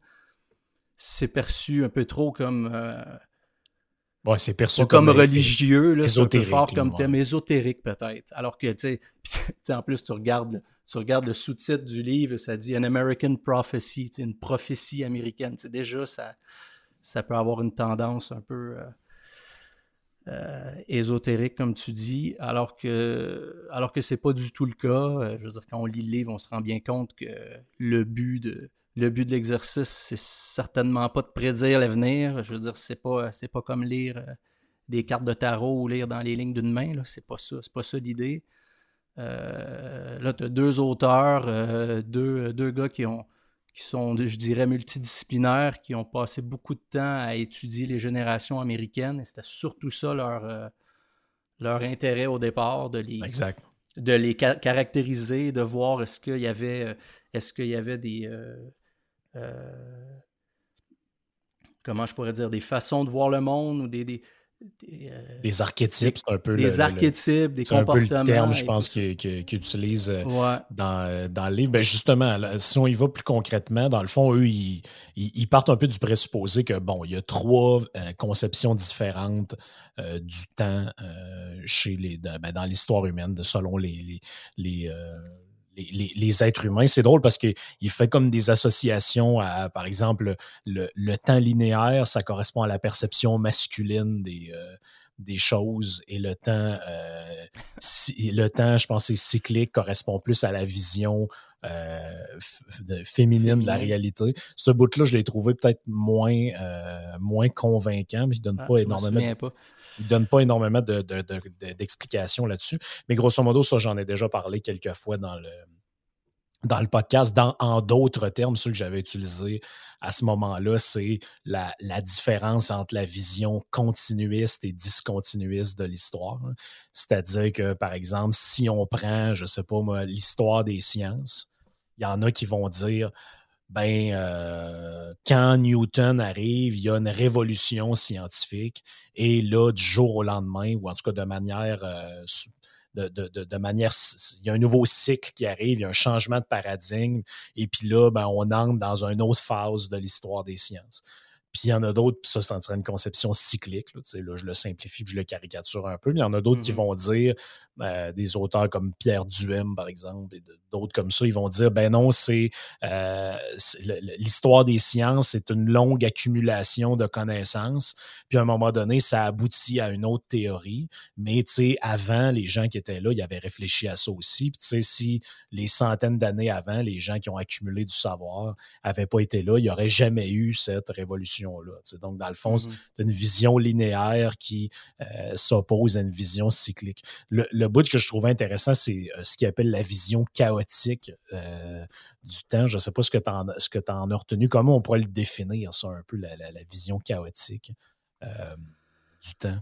S2: c'est perçu un peu trop comme
S1: c'est perçu
S2: comme, religieux, là, c'est un peu fort comme thème ésotérique peut-être. Alors que, tu sais, en plus, tu regardes, tu regardes le sous-titre du livre, ça dit An American Prophecy, une prophétie américaine. C'est déjà, ça, ça peut avoir une tendance un peu euh, euh, ésotérique, comme tu dis, alors que, alors que c'est pas du tout le cas. Euh, je veux dire, quand on lit le livre, on se rend bien compte que le but de le but de l'exercice, c'est certainement pas de prédire l'avenir. Je veux dire, c'est pas, c'est pas comme lire euh, des cartes de tarot ou lire dans les lignes d'une main. C'est pas ça. C'est pas ça l'idée. Euh, là, tu as deux auteurs, euh, deux, deux, gars qui ont qui sont, je dirais, multidisciplinaires, qui ont passé beaucoup de temps à étudier les générations américaines. Et c'était surtout ça leur, leur intérêt au départ, de les, De les caractériser, de voir est-ce qu'il y avait, est-ce qu'il y avait des, euh, comment je pourrais dire, des façons de voir le monde ou des, des,
S1: euh, archétypes,
S2: c'est un peu des archétypes, des comportements. C'est un peu le
S1: terme, je pense, qu'ils utilisent euh, dans, dans le livre. Ben justement, si on y va plus concrètement, dans le fond, eux, ils, ils, partent un peu du présupposé que, bon, il y a trois conceptions différentes du temps chez les, ben, dans l'histoire humaine, selon les, les les, êtres humains. C'est drôle parce qu'il fait comme des associations à, par exemple, le, temps linéaire, ça correspond à la perception masculine des, euh, des choses et le temps, euh, le temps, je pense, cyclique, correspond plus à la vision euh, féminine de la réalité. Ce bout-là, je l'ai trouvé peut-être moins, moins convaincant, mais il ne donne ah, pas énormément. Pas. Il donne pas énormément d'explications là-dessus. Mais grosso modo, ça, j'en ai déjà parlé quelques fois dans le, dans le podcast, en d'autres termes, ce que j'avais utilisé à ce moment-là, c'est la, différence entre la vision continuiste et discontinuiste de l'histoire. C'est-à-dire que, par exemple, si on prend, je sais pas moi, l'histoire des sciences, il y en a qui vont dire ben, euh, quand Newton arrive, il y a une révolution scientifique et là, du jour au lendemain, ou en tout cas de manière, euh, de, de, de, manière, il y a un nouveau cycle qui arrive, il y a un changement de paradigme et puis là, ben, on entre dans une autre phase de l'histoire des sciences. Puis il y en a d'autres, ça, c'est une conception cyclique. Là, là, je le simplifie, puis je le caricature un peu. Mais il y en a d'autres qui mm-hmm. vont dire, euh, des auteurs comme Pierre Duhem, par exemple, et d'autres comme ça, ils vont dire, ben non, c'est euh, l'histoire des sciences, c'est une longue accumulation de connaissances. Puis à un moment donné, ça aboutit à une autre théorie. Mais tu sais, avant, les gens qui étaient là, ils avaient réfléchi à ça aussi. Puis tu sais, si les centaines d'années avant, les gens qui ont accumulé du savoir n'avaient pas été là, il n'y aurait jamais eu cette révolution-là. Donc, dans le fond, mm-hmm. c'est une vision linéaire qui euh, s'oppose à une vision cyclique. Le, le bout que je trouvais intéressant, c'est euh, ce qu'il appelle la vision chaotique euh, du temps. Je ne sais pas ce que tu en, en, as retenu. Comment on pourrait le définir, ça, un peu, la, vision chaotique du temps?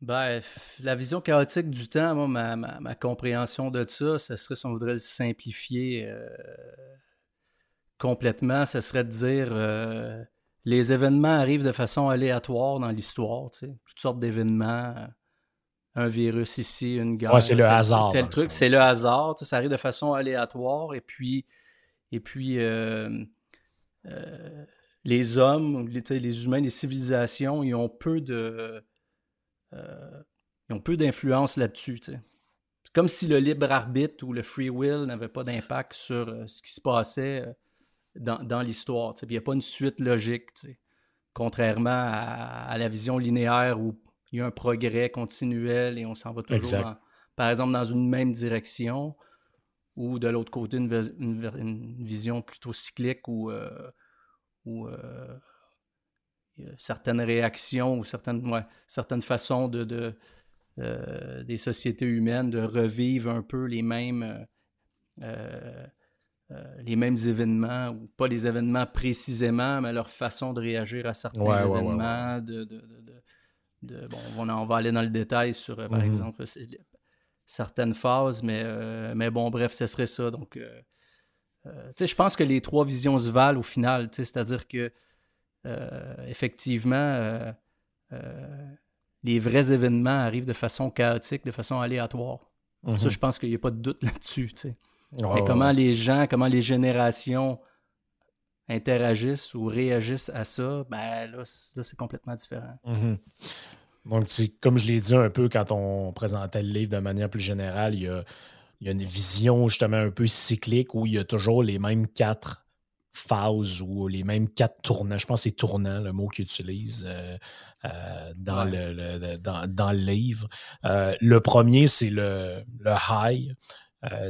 S2: Ben, la vision chaotique du temps, moi, ma, compréhension de ça, ce serait, si on voudrait le simplifier complètement, ce serait de dire les événements arrivent de façon aléatoire dans l'histoire, tu sais, toutes sortes d'événements un virus ici, une guerre.
S1: c'est le hasard.
S2: Tel truc, c'est le hasard. Ça arrive de façon aléatoire. Et puis, et puis euh, euh, les hommes, les, les, humains, les civilisations, ils ont peu de. Euh, ils ont peu d'influence là-dessus. C'est comme si le libre arbitre ou le free will n'avait pas d'impact sur ce qui se passait dans, dans l'histoire. Il n'y a pas une suite logique. Contrairement à, à, la vision linéaire où il y a un progrès continuel et on s'en va toujours, par exemple, dans une même direction, ou de l'autre côté, une, vision plutôt cyclique où, euh, euh, certaines réactions ou certaines, certaines façons de, des sociétés humaines de revivre un peu les mêmes, les mêmes événements, ou pas les événements précisément, mais leur façon de réagir à certains événements, de, bon, on, va aller dans le détail sur, par mm-hmm. exemple, certaines phases, mais, mais bon, bref, ce serait ça. Donc, euh, je pense que les trois visions se valent au final, c'est-à-dire que euh, effectivement, euh, les vrais événements arrivent de façon chaotique, de façon aléatoire. Ça, mhm. je pense qu'il n'y a pas de doute là-dessus. Mais comment les gens, comment les générations interagissent ou réagissent à ça, ben là, c'est complètement différent.
S1: Mhm. Donc, comme je l'ai dit un peu quand on présentait le livre de manière plus générale, il y a il y a une vision justement un peu cyclique où il y a toujours les mêmes quatre phases ou les mêmes quatre tournants. Je pense que c'est tournant le mot qu'il utilise euh, euh, dans, le, dans, le livre. Euh, le premier, c'est le, le high.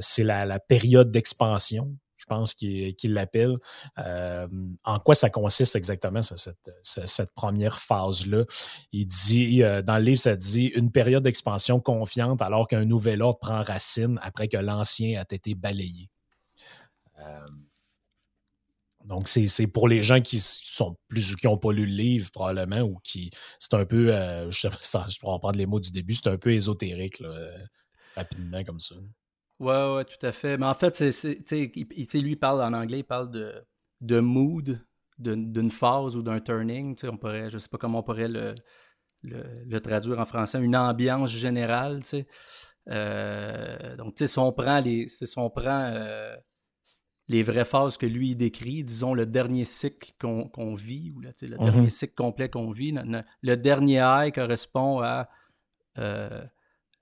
S1: C'est la, période d'expansion je pense qu'il l'appelle. Euh, en quoi ça consiste exactement, cette, première phase-là? Il dit, euh, dans le livre, ça dit une période d'expansion confiante alors qu'un nouvel ordre prend racine après que l'ancien a été balayé. Euh, donc, c'est pour les gens qui sont plus qui n'ont pas lu le livre, probablement, ou qui. C'est un peu. je je pourrais prendre les mots du début, c'est un peu ésotérique, rapidement comme ça.
S2: Ouais, ouais, tout à fait. Mais en fait, c'est, lui, il parle en anglais, il parle de, de mood, d'une phase ou d'un turning. On pourrait, je ne sais pas comment on pourrait le, le, traduire en français, une ambiance générale. Euh, donc, si on prend, les, si on prend euh, les vraies phases que lui il décrit, disons le dernier cycle qu'on vit, ou le mm-hmm. dernier cycle complet qu'on vit, le, dernier high correspond à euh,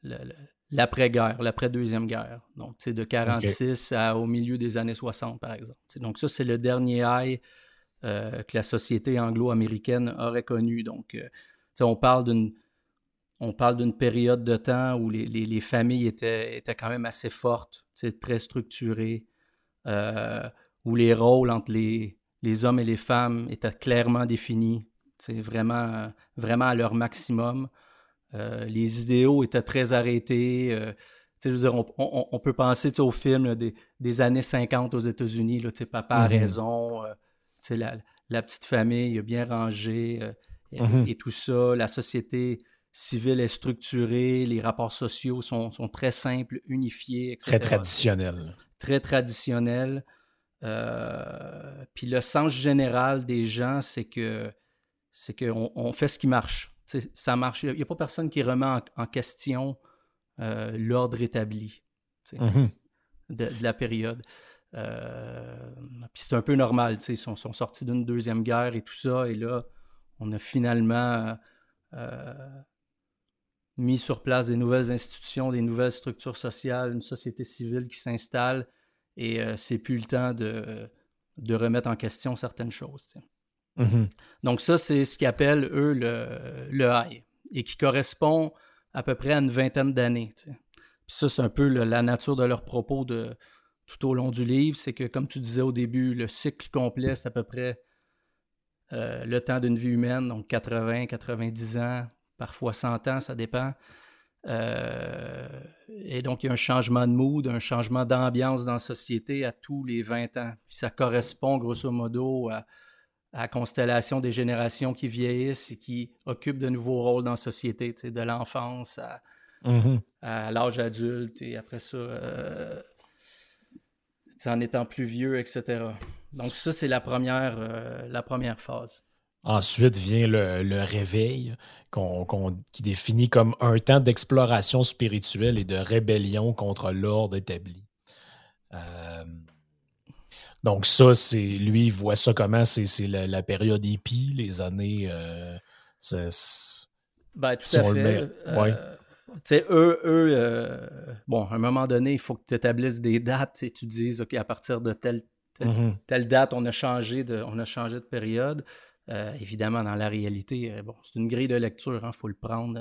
S2: le, l'après-guerre, l'après-deuxième guerre. Donc, c'est de 46 à, au milieu des années 60, par exemple. donc, ça, c'est le dernier high euh, que la société anglo-américaine aurait connu. Donc, euh, on parle d'une on parle d'une période de temps où les, familles étaient, étaient, quand même assez fortes, très structurées, euh, où les rôles entre les, les, hommes et les femmes étaient clairement définis, c'est vraiment, vraiment à leur maximum. Euh, les idéaux étaient très arrêtés. Euh, je veux dire, on, peut penser au film des, années 50 aux États-Unis, Papa a mm-hmm. raison, euh, la, la, petite famille bien rangée mm-hmm. et, tout ça. La société civile est structurée, les rapports sociaux sont, très simples, unifiés, etc.
S1: Très traditionnel.
S2: Très traditionnel. puis le sens général des gens, c'est que c'est qu'on on fait ce qui marche ça marche. Il n'y a, pas personne qui remet en, question euh, l'ordre établi mm-hmm. de, la période. Euh, puis c'est un peu normal, ils sont, sont sortis d'une deuxième guerre et tout ça, et là, on a finalement euh, mis sur place des nouvelles institutions, des nouvelles structures sociales, une société civile qui s'installe, et c'est plus le temps de, de, remettre en question certaines choses.
S1: Mhm.
S2: Donc ça, c'est ce qu'ils appellent, eux, le, le high, et qui correspond à peu près à une vingtaine d'années. Puis ça, c'est un peu la nature de leurs propos de, tout au long du livre, c'est que, comme tu disais au début, le cycle complet, c'est à peu près euh, le temps d'une vie humaine, donc 80, 90 ans, parfois 100 ans, ça dépend. Euh, et donc, il y a un changement de mood, un changement d'ambiance dans la société à tous les 20 ans. Puis ça correspond grosso modo à à la constellation des générations qui vieillissent et qui occupent de nouveaux rôles dans la société, de l'enfance
S1: mm-hmm.
S2: à, l'âge adulte et après ça, euh, en étant plus vieux, etc. Donc ça, c'est la, première, euh, la première phase.
S1: Ensuite vient le, réveil, qui définit comme un temps d'exploration spirituelle et de rébellion contre l'ordre établi. Euh, donc, ça, c'est lui, il voit ça comment? C'est la, période hippie, les années. Euh,
S2: ben, tout à fait. Euh, tu sais, eux, eux euh, bon, à un moment donné, il faut que tu établisses des dates et tu dises, OK, à partir de telle, telle, mm-hmm. date, on a changé de, on a changé de période. évidemment, dans la réalité, bon, c'est une grille de lecture, il hein, faut le prendre.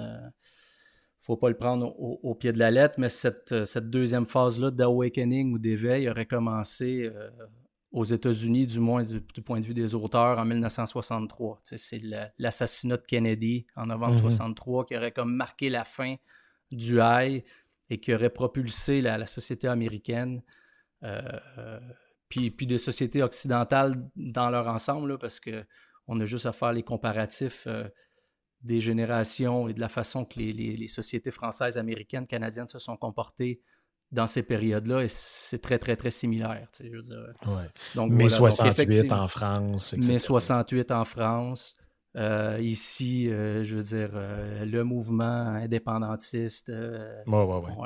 S2: faut pas le prendre au, pied de la lettre, mais cette, cette deuxième phase-là d'awakening ou d'éveil aurait commencé aux États-Unis, du moins du, point de vue des auteurs, en 1963. C'est l'assassinat de Kennedy en novembre 1963 mhm. qui aurait comme marqué la fin du high et qui aurait propulsé la, société américaine, puis, puis des sociétés occidentales dans leur ensemble, parce qu'on a juste à faire les comparatifs des générations et de la façon que les, sociétés françaises, américaines, canadiennes se sont comportées dans ces périodes-là, c'est très, très, très similaire. je veux dire.
S1: Donc, mai 68 en France, etc.
S2: Mai 68 en France. Euh, ici, euh, je veux dire, euh, le mouvement indépendantiste,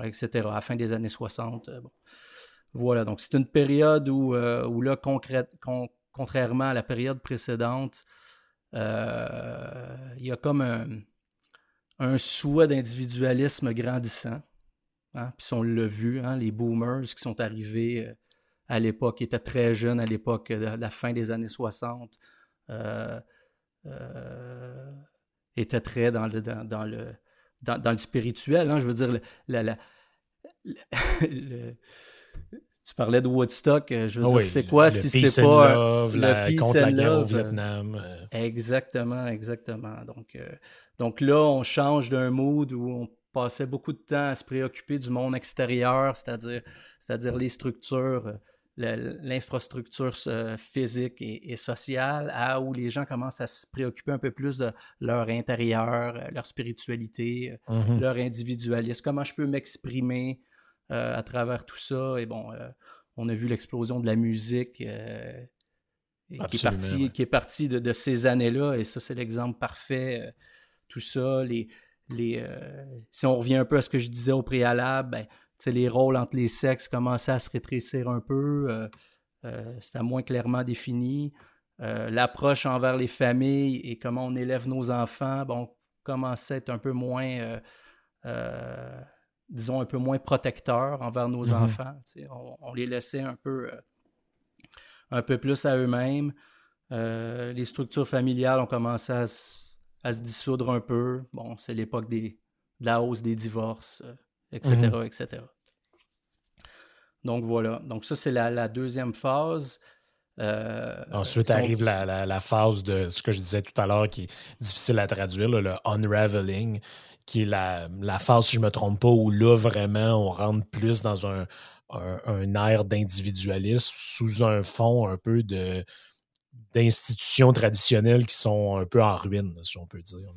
S2: etc., à la fin des années 60. Voilà, donc c'est une période où, où là, contrairement à la période précédente, il y a comme un, un souhait d'individualisme grandissant. Hein, puis on l'a vu, hein, les boomers qui sont arrivés à l'époque, qui étaient très jeunes à l'époque de la fin des années 60. Euh, était très dans le, dans, le, dans, le spirituel. Hein, je veux dire, tu parlais de Woodstock. Euh, je veux ah dire, c'est quoi si c'est pas
S1: le peace and love. au Vietnam.
S2: Euh. Exactement, exactement. Donc, donc là, on change d'un mood où on passait beaucoup de temps à se préoccuper du monde extérieur, c'est-à-dire, c'est-à-dire les structures l'infrastructure euh, physique et, sociale, à où les gens commencent à se préoccuper un peu plus de leur intérieur, euh, leur spiritualité, euh, mm-hmm. leur individualisme, comment je peux m'exprimer à travers tout ça? Et bon, on a vu l'explosion de la musique qui est partie, qui de, ces années-là, et ça, c'est l'exemple parfait. tout ça, les, les, si on revient un peu à ce que je disais au préalable, ben, les rôles entre les sexes commençaient à se rétrécir un peu, euh, euh, c'était moins clairement défini. Euh, l'approche envers les familles et comment on élève nos enfants, bon, commençait à être un peu moins, disons, un peu moins protecteur envers nos mm-hmm. enfants. On, les laissait un peu, un peu plus à eux-mêmes. les structures familiales ont commencé à, se dissoudre un peu. Bon, c'est l'époque des, de la hausse des divorces etc., mhm. etc. Donc voilà. Donc ça, c'est la, deuxième phase.
S1: Euh, Ensuite arrive la, phase de ce que je disais tout à l'heure qui est difficile à traduire, le unraveling, qui est la, phase, si je ne me trompe pas, où là, vraiment, on rentre plus dans un, un, air d'individualisme sous un fond un peu de d'institutions traditionnelles qui sont un peu en ruine, si on peut dire.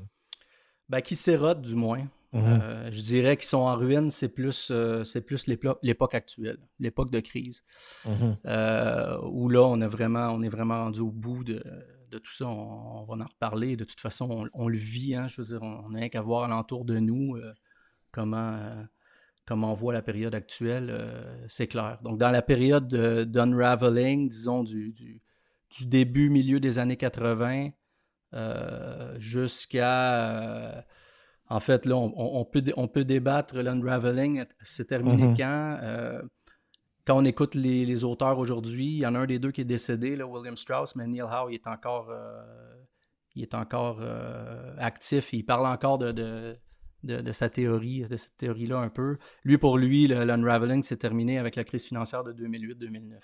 S2: Ben, qui s'érodent du moins. Mhm. Euh, je dirais qu'ils sont en ruine, c'est plus, euh, c'est plus l'époque actuelle, l'époque de crise, mhm. euh, où là, on, a vraiment, on est vraiment rendu au bout de, tout ça. On, va en reparler. De toute façon, on, le vit. Hein, je veux dire, on n'a rien qu'à voir alentour de nous comment, comment on voit la période actuelle. c'est clair. Donc, dans la période d'unraveling, disons, du, du, du, début, milieu des années 80 jusqu'à en fait, là, on, peut, on peut débattre l'unraveling, c'est terminé mhm. quand? Euh, quand on écoute les, auteurs aujourd'hui, il y en a un des deux qui est décédé, là, William Strauss, mais Neil Howe, il est encore, euh, il est encore euh, actif, il parle encore de, de, sa théorie, de cette théorie-là un peu. Lui, pour lui, l'unraveling s'est terminé avec la crise financière de 2008-2009.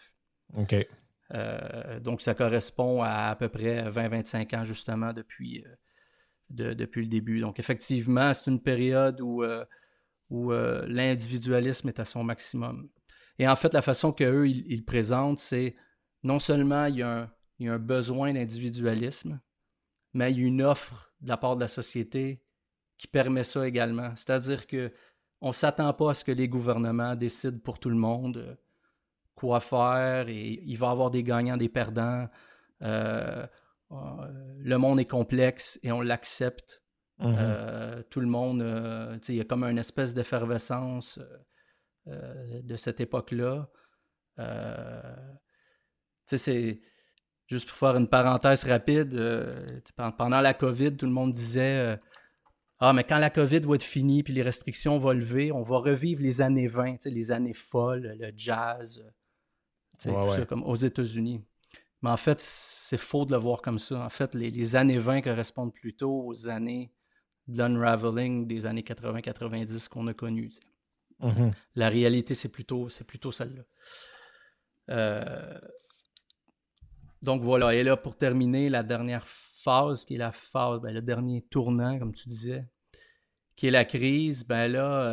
S1: OK.
S2: Donc, ça correspond à à peu près 20-25 ans, justement, depuis depuis le début. Donc, effectivement, c'est une période où, euh, euh, l'individualisme est à son maximum. Et en fait, la façon qu'eux, ils, ils présentent, c'est non seulement il y a un, besoin d'individualisme, mais il y a une offre de la part de la société qui permet ça également. C'est-à-dire que on ne s'attend pas à ce que les gouvernements décident pour tout le monde euh, quoi faire et il va y avoir des gagnants, des perdants. Euh, le monde est complexe et on l'accepte. Mhm. Euh, tout le monde, euh, il y a comme une espèce d'effervescence de cette époque-là. c'est juste pour faire une parenthèse rapide, pendant la COVID, tout le monde disait Ah, mais quand la COVID va être finie puis les restrictions vont lever, on va revivre les années 20, les années folles, le jazz, comme aux États-Unis. Mais en fait, c'est faux de le voir comme ça. En fait, les, années 20 correspondent plutôt aux années de l'unraveling des années 80-90 qu'on a connues. Mm-hmm. La réalité, c'est plutôt, plutôt celle-là. Euh, donc voilà, et là, pour terminer, la dernière phase, qui est la phase, ben, le dernier tournant, comme tu disais, qui est la crise, ben là,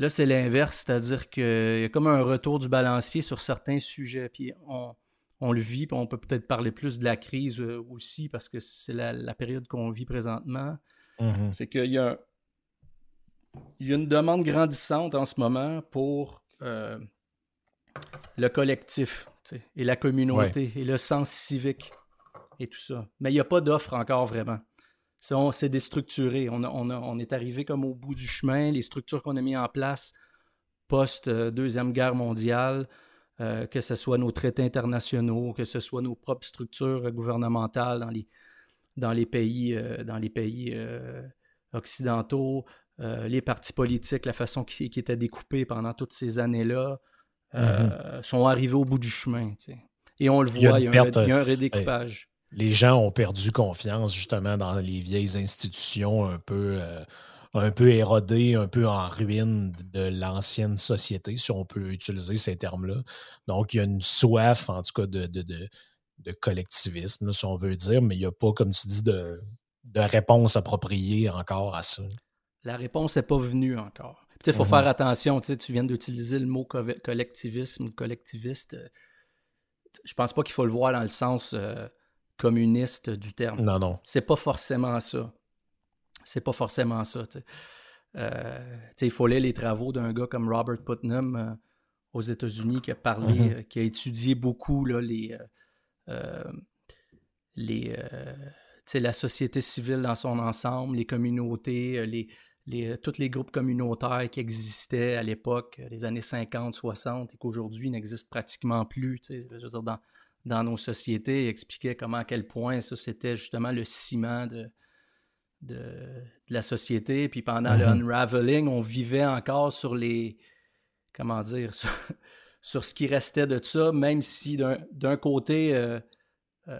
S2: là c'est l'inverse, c'est-à-dire qu'il y a comme un retour du balancier sur certains sujets. Puis on, on le vit, puis on peut peut-être parler plus de la crise aussi, parce que c'est la, période qu'on vit présentement. Mm-hmm. C'est qu'il y a, il y a une demande grandissante en ce moment pour le collectif et la communauté et le sens civique et tout ça. Mais il n'y a pas d'offre encore vraiment. C'est déstructuré. On, on, est arrivé comme au bout du chemin. Les structures qu'on a mis en place post-Deuxième Guerre mondiale, euh, que ce soit nos traités internationaux, que ce soit nos propres structures gouvernementales dans les, dans les pays, euh, dans les pays euh, occidentaux, les partis politiques, la façon qui, qui était découpée pendant toutes ces années-là, mm-hmm. sont arrivés au bout du chemin. Et on le voit, il y a, un, redécoupage
S1: les gens ont perdu confiance justement dans les vieilles institutions un peu, euh, un peu érodées, un peu en ruine de l'ancienne société, si on peut utiliser ces termes-là. Donc, il y a une soif, en tout cas, de, de, collectivisme, si on veut dire, mais il n'y a pas, comme tu dis, de, réponse appropriée encore à ça.
S2: La réponse n'est pas venue encore. Il faut mm-hmm. faire attention, tu viens d'utiliser le mot collectivisme, collectiviste. Je pense pas qu'il faut le voir dans le sens euh, communiste du terme.
S1: Non, non.
S2: C'est pas forcément ça. C'est pas forcément ça. Euh, il faut lire les travaux d'un gars comme Robert Putnam euh, aux États-Unis qui a parlé, mm-hmm. euh, qui a étudié beaucoup là, les, les la société civile dans son ensemble, les communautés, les, les, tous les groupes communautaires qui existaient à l'époque, les années 50, 60, et qu'aujourd'hui n'existent pratiquement plus. Je veux dire, dans, dans nos sociétés. Expliquait comment, à quel point ça, c'était justement le ciment de, de, la société. Puis pendant le mm-hmm. unraveling, on vivait encore sur les. Comment dire Sur, ce qui restait de ça, même si d'un côté, euh, euh,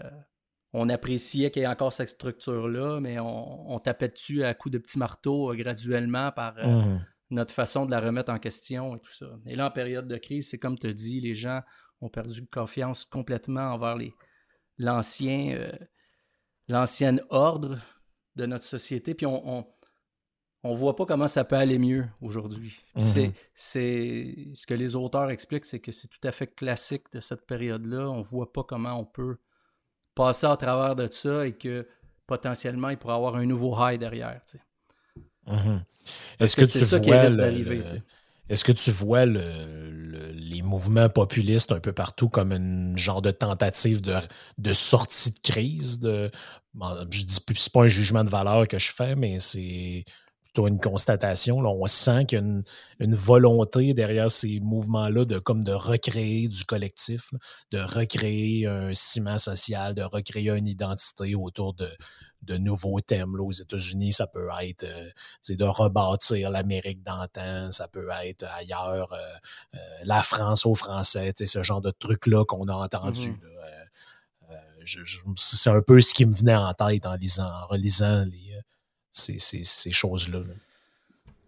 S2: on appréciait qu'il y ait encore cette structure-là, mais on, tapait dessus à coups de petits marteaux euh, graduellement par. Mm-hmm. notre façon de la remettre en question et tout ça. Et là, en période de crise, c'est comme tu dis, les gens ont perdu confiance complètement envers les, l'ancien, euh, ordre de notre société. Puis on, on, on, voit pas comment ça peut aller mieux aujourd'hui. Mm-hmm. C'est, ce que les auteurs expliquent, c'est que c'est tout à fait classique de cette période-là. On voit pas comment on peut passer à travers de ça et que potentiellement il pourrait avoir un nouveau high derrière.
S1: Est-ce que, c'est ça qui risque d'arriver? Est-ce que tu vois les mouvements populistes un peu partout comme une genre de tentative de, sortie de crise? De, je dis c'est pas un jugement de valeur que je fais, mais c'est plutôt une constatation. On sent qu'il y a une, volonté derrière ces mouvements-là de comme de recréer du collectif, de recréer un ciment social, de recréer une identité autour de, de nouveaux thèmes. Là, aux États-Unis, ça peut être euh, de rebâtir l'Amérique d'antan, ça peut être ailleurs, euh, euh, la France aux Français, ce genre de trucs-là qu'on a entendu. Mm-hmm. c'est un peu ce qui me venait en tête en lisant, en relisant ces, choses-là.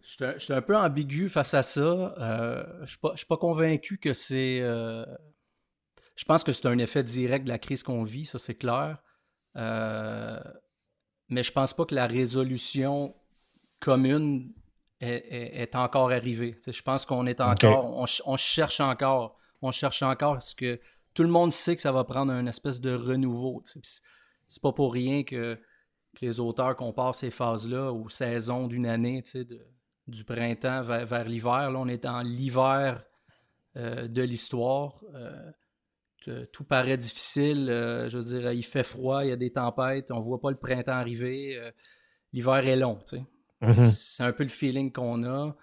S2: Je suis un, peu ambigu face à ça. je ne suis, pas convaincu que c'est. je pense que c'est un effet direct de la crise qu'on vit, ça c'est clair. Euh, mais je pense pas que la résolution commune est, encore arrivée. je pense qu'on est encore, on, cherche encore, on cherche encore parce que tout le monde sait que ça va prendre un espèce de renouveau. C'est pas pour rien que, les auteurs comparent ces phases-là aux saisons d'une année, du printemps vers, l'hiver. Là, on est dans l'hiver euh, de l'histoire. Euh, tout paraît difficile. Euh, je veux dire, il fait froid, il y a des tempêtes, on voit pas le printemps arriver. Euh, l'hiver est long, mm-hmm. C'est un peu le feeling qu'on a.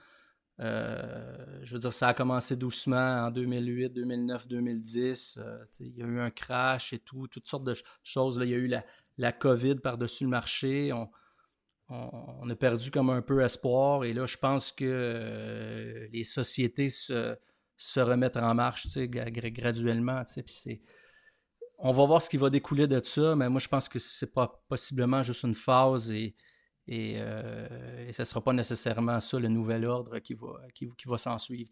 S2: Euh, je veux dire, ça a commencé doucement en 2008, 2009, 2010. il y a eu un crash et tout, toutes sortes de choses. Là, il y a eu la, la COVID par-dessus le marché. On, on, a perdu comme un peu espoir. Et là, je pense que les sociétés se, se remettre en marche graduellement. On va voir ce qui va découler de ça, mais moi je pense que c'est pas possiblement juste une phase et, et, euh, ce ne sera pas nécessairement ça le nouvel ordre qui va, qui, va s'en suivre.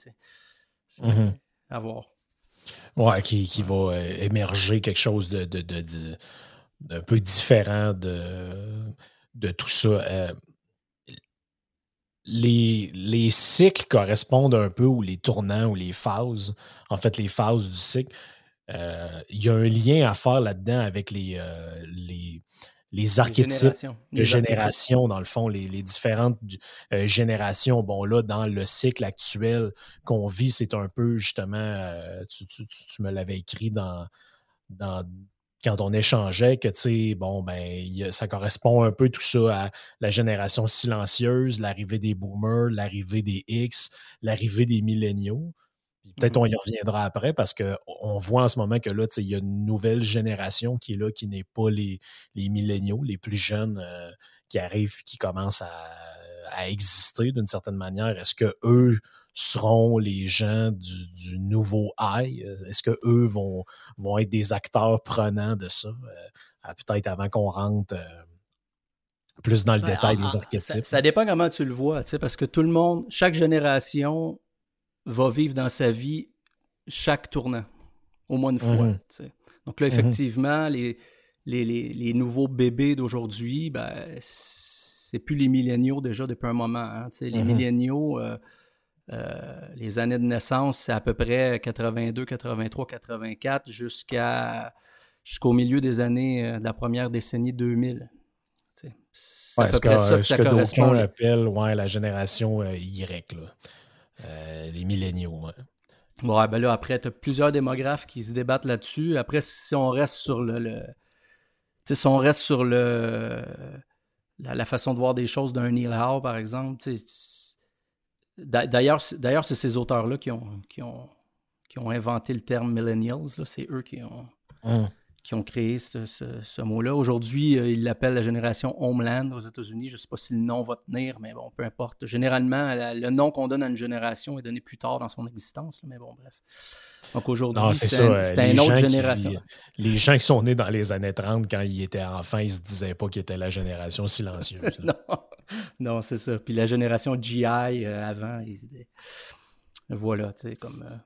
S2: C'est mm-hmm. à voir.
S1: Ouais, qui, qui, va euh, émerger quelque chose de, de, de, peu différent de de tout ça. Les, les, cycles correspondent un peu, ou les tournants, ou les phases, en fait, les phases du cycle. Il y a un lien à faire là-dedans avec les, les, les archétypes de génération, dans le fond, les, différentes euh, générations. Bon, là, dans le cycle actuel qu'on vit, c'est un peu justement, euh, tu, me l'avais écrit dans, dans, quand on échangeait, que tu sais, bon, ben, ça correspond un peu tout ça à la génération silencieuse, l'arrivée des boomers, l'arrivée des X, l'arrivée des milléniaux. Peut-être mmh on y reviendra après parce qu'on voit en ce moment que là, il y a une nouvelle génération qui est là, qui n'est pas les, les milléniaux, les plus jeunes euh, qui arrivent, qui commencent à, exister d'une certaine manière? Est-ce que eux seront les gens du, nouveau high? Est-ce que eux vont, vont être des acteurs prenants de ça? Euh, peut-être avant qu'on rentre euh, plus dans le détail des archétypes? Ça,
S2: ça, dépend comment tu le vois, parce que tout le monde, chaque génération va vivre dans sa vie chaque tournant, au moins une fois. Mhm. Donc là, mhm. effectivement, les, les, nouveaux bébés d'aujourd'hui, ben, c'est plus les milléniaux déjà depuis un moment. Hein, les mhm. milléniaux, euh, euh, les années de naissance, c'est à peu près 82, 83, 84 jusqu'à jusqu'au milieu des années euh, de la première décennie 2000.
S1: C'est à peu près ça que ça correspond. appelle ouais, la génération Y. Là. Les milléniaux.
S2: Ouais. ben là, après, tu as plusieurs démographes qui se débattent là-dessus. Après, si on reste sur le. si on reste sur le. La, façon de voir des choses d'un Neil Howe, par exemple. D'ailleurs, d'ailleurs, c'est ces auteurs-là qui ont, qui, ont, qui ont inventé le terme millennials. C'est eux qui ont, hum qui ont créé ce, mot-là. Aujourd'hui, euh, ils l'appellent la génération Homeland aux États-Unis. Je ne sais pas si le nom va tenir, mais bon, peu importe. Généralement, le nom qu'on donne à une génération est donné plus tard dans son existence, mais bon, bref. Donc aujourd'hui, c'est une autre génération.
S1: les gens qui sont nés dans les années 30, quand ils étaient enfants, ils ne se disaient pas qu'ils étaient la génération silencieuse.
S2: non, non c'est ça. Puis la génération GI euh, avant, ils étaient... Voilà, tu sais, comme... Euh,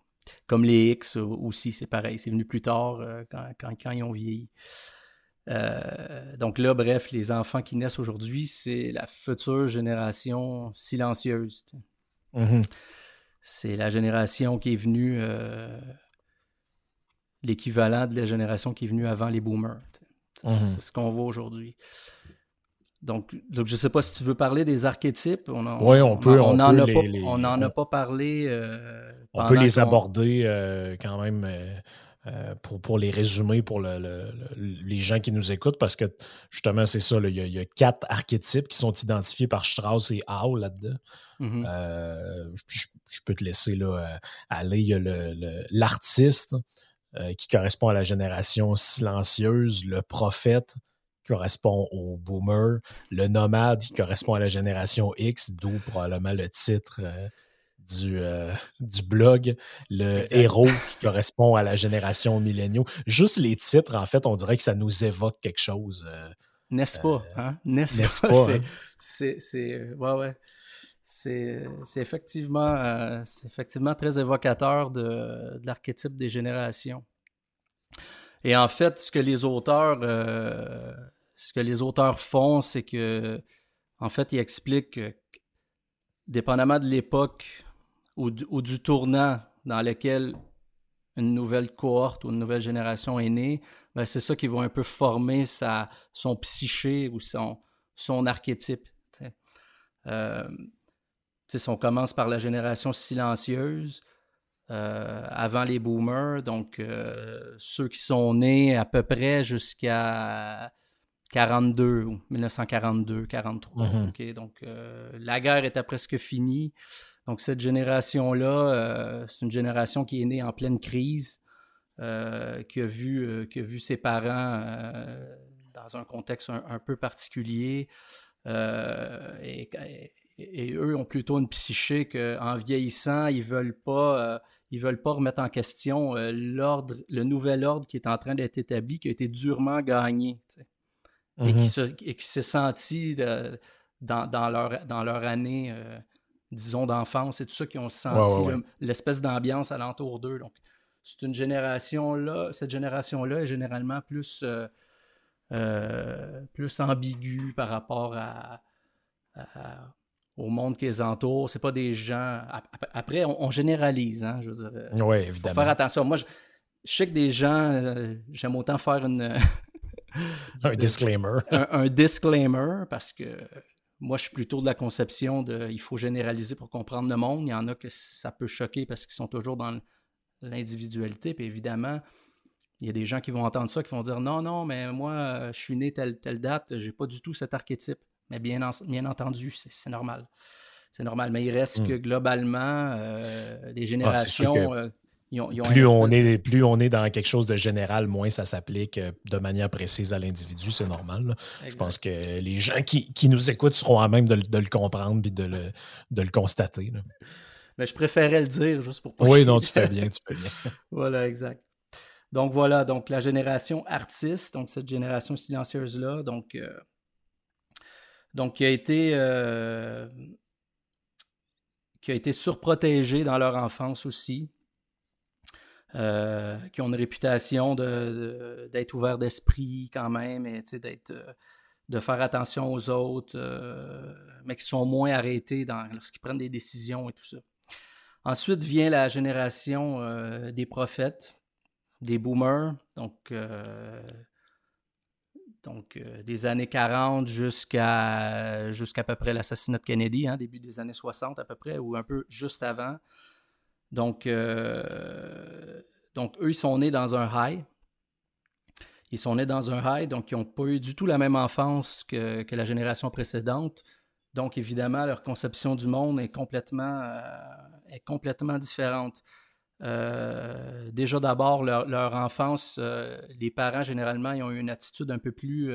S2: comme les X aussi, c'est pareil, c'est venu plus tard euh, quand, ils ont vieilli. Euh, donc là, bref, les enfants qui naissent aujourd'hui, c'est la future génération silencieuse. Mm-hmm. C'est la génération qui est venue, euh, l'équivalent de la génération qui est venue avant les boomers. Mm-hmm. C'est ce qu'on voit aujourd'hui. Donc, donc, je ne sais pas si tu veux parler des archétypes.
S1: oui, on, peut. On n'en a,
S2: a, pas parlé. Euh,
S1: on peut les aborder euh, quand même euh, pour, pour, les résumer pour les gens qui nous écoutent, parce que justement, c'est ça. Il y, a quatre archétypes qui sont identifiés par Strauss et Howe là-dedans. Mm-hmm. je, peux te laisser là, aller. Il y a l'artiste qui correspond à la génération silencieuse, le prophète correspond au boomer, le nomade qui correspond à la génération X, d'où probablement le titre euh, du, euh, du blog, le héros qui correspond à la génération milléniaux. Juste les titres, en fait, on dirait que ça nous évoque quelque chose. Euh,
S2: N'est-ce pas? Hein? N'est-ce pas? Hein? C'est ouais, ouais. C'est effectivement, effectivement très évocateur de, de l'archétype des générations. Et en fait, ce que les auteurs, euh, ce que les auteurs font, c'est que, en fait, ils expliquent que, dépendamment de l'époque ou, du tournant dans lequel une nouvelle cohorte ou une nouvelle génération est née, ben c'est ça qui va un peu former sa, son psyché ou son, son archétype. Euh, si on commence par la génération silencieuse, euh, avant les boomers, donc euh, ceux qui sont nés à peu près jusqu'à 42 ou 1942, 43. Mhm. donc la guerre était presque finie. Donc cette génération-là, c'est une génération qui est née en pleine crise, qui, a vu, qui a vu ses parents dans un contexte un, peu particulier. Et, et, eux ont plutôt une psyché qu'en vieillissant, ils veulent pas ils veulent pas remettre en question euh, l'ordre, le nouvel ordre qui est en train d'être établi, qui a été durement gagné, et, qui s'est senti dans, leur, dans leur année, euh, disons, d'enfance et tout ça, qui ont senti l'espèce d'ambiance alentour d'eux. Donc, c'est une génération-là, cette génération-là est généralement plus, euh, plus ambigu par rapport à, au monde qui les entoure. C'est pas des gens. Après, on, généralise, hein, je veux dire.
S1: Oui, évidemment.
S2: Faut faire attention. Moi, je, sais que des gens, j'aime autant faire une.
S1: un disclaimer.
S2: un, disclaimer parce que moi, je suis plutôt de la conception de il faut généraliser pour comprendre le monde. Il y en a que ça peut choquer parce qu'ils sont toujours dans l'individualité. Puis évidemment, il y a des gens qui vont entendre ça, qui vont dire non, non, mais moi, je suis né telle, telle date, j'ai pas du tout cet archétype. Mais bien, bien entendu, c'est normal. C'est normal. Mais il reste hmm. que globalement, euh, les ah,
S1: plus, on est, plus on est dans quelque chose de général, moins ça s'applique euh, de manière précise à l'individu, c'est normal. Je pense que les gens qui, nous écoutent seront à même de, le comprendre et de le, de le constater.
S2: Mais je préférais le dire juste pour
S1: pas. Oui, non, tu fais bien, tu fais bien.
S2: voilà, exact. Donc voilà, donc la génération artiste, donc cette génération silencieuse-là, donc, euh, donc qui a été euh, qui a été surprotégée dans leur enfance aussi. Euh, qui ont une réputation d'être de, ouverts d'esprit quand même, et d'être, euh, de faire attention aux autres, euh, mais qui sont moins arrêtés lorsqu'ils prennent des décisions et tout ça. Ensuite vient la génération des prophètes, des boomers, donc, donc des années 40 jusqu'à jusqu'à peu près l'assassinat de Kennedy, hein, début des années 60 à peu près, ou un peu juste avant. Donc, euh, donc, eux, ils sont nés dans un high. Ils sont nés dans un high, donc ils n'ont pas eu du tout la même enfance que, la génération précédente. Donc, évidemment, leur conception du monde est complètement, euh, est complètement différente. Euh, déjà d'abord, leur, enfance, les parents, généralement, ils ont eu une attitude un peu plus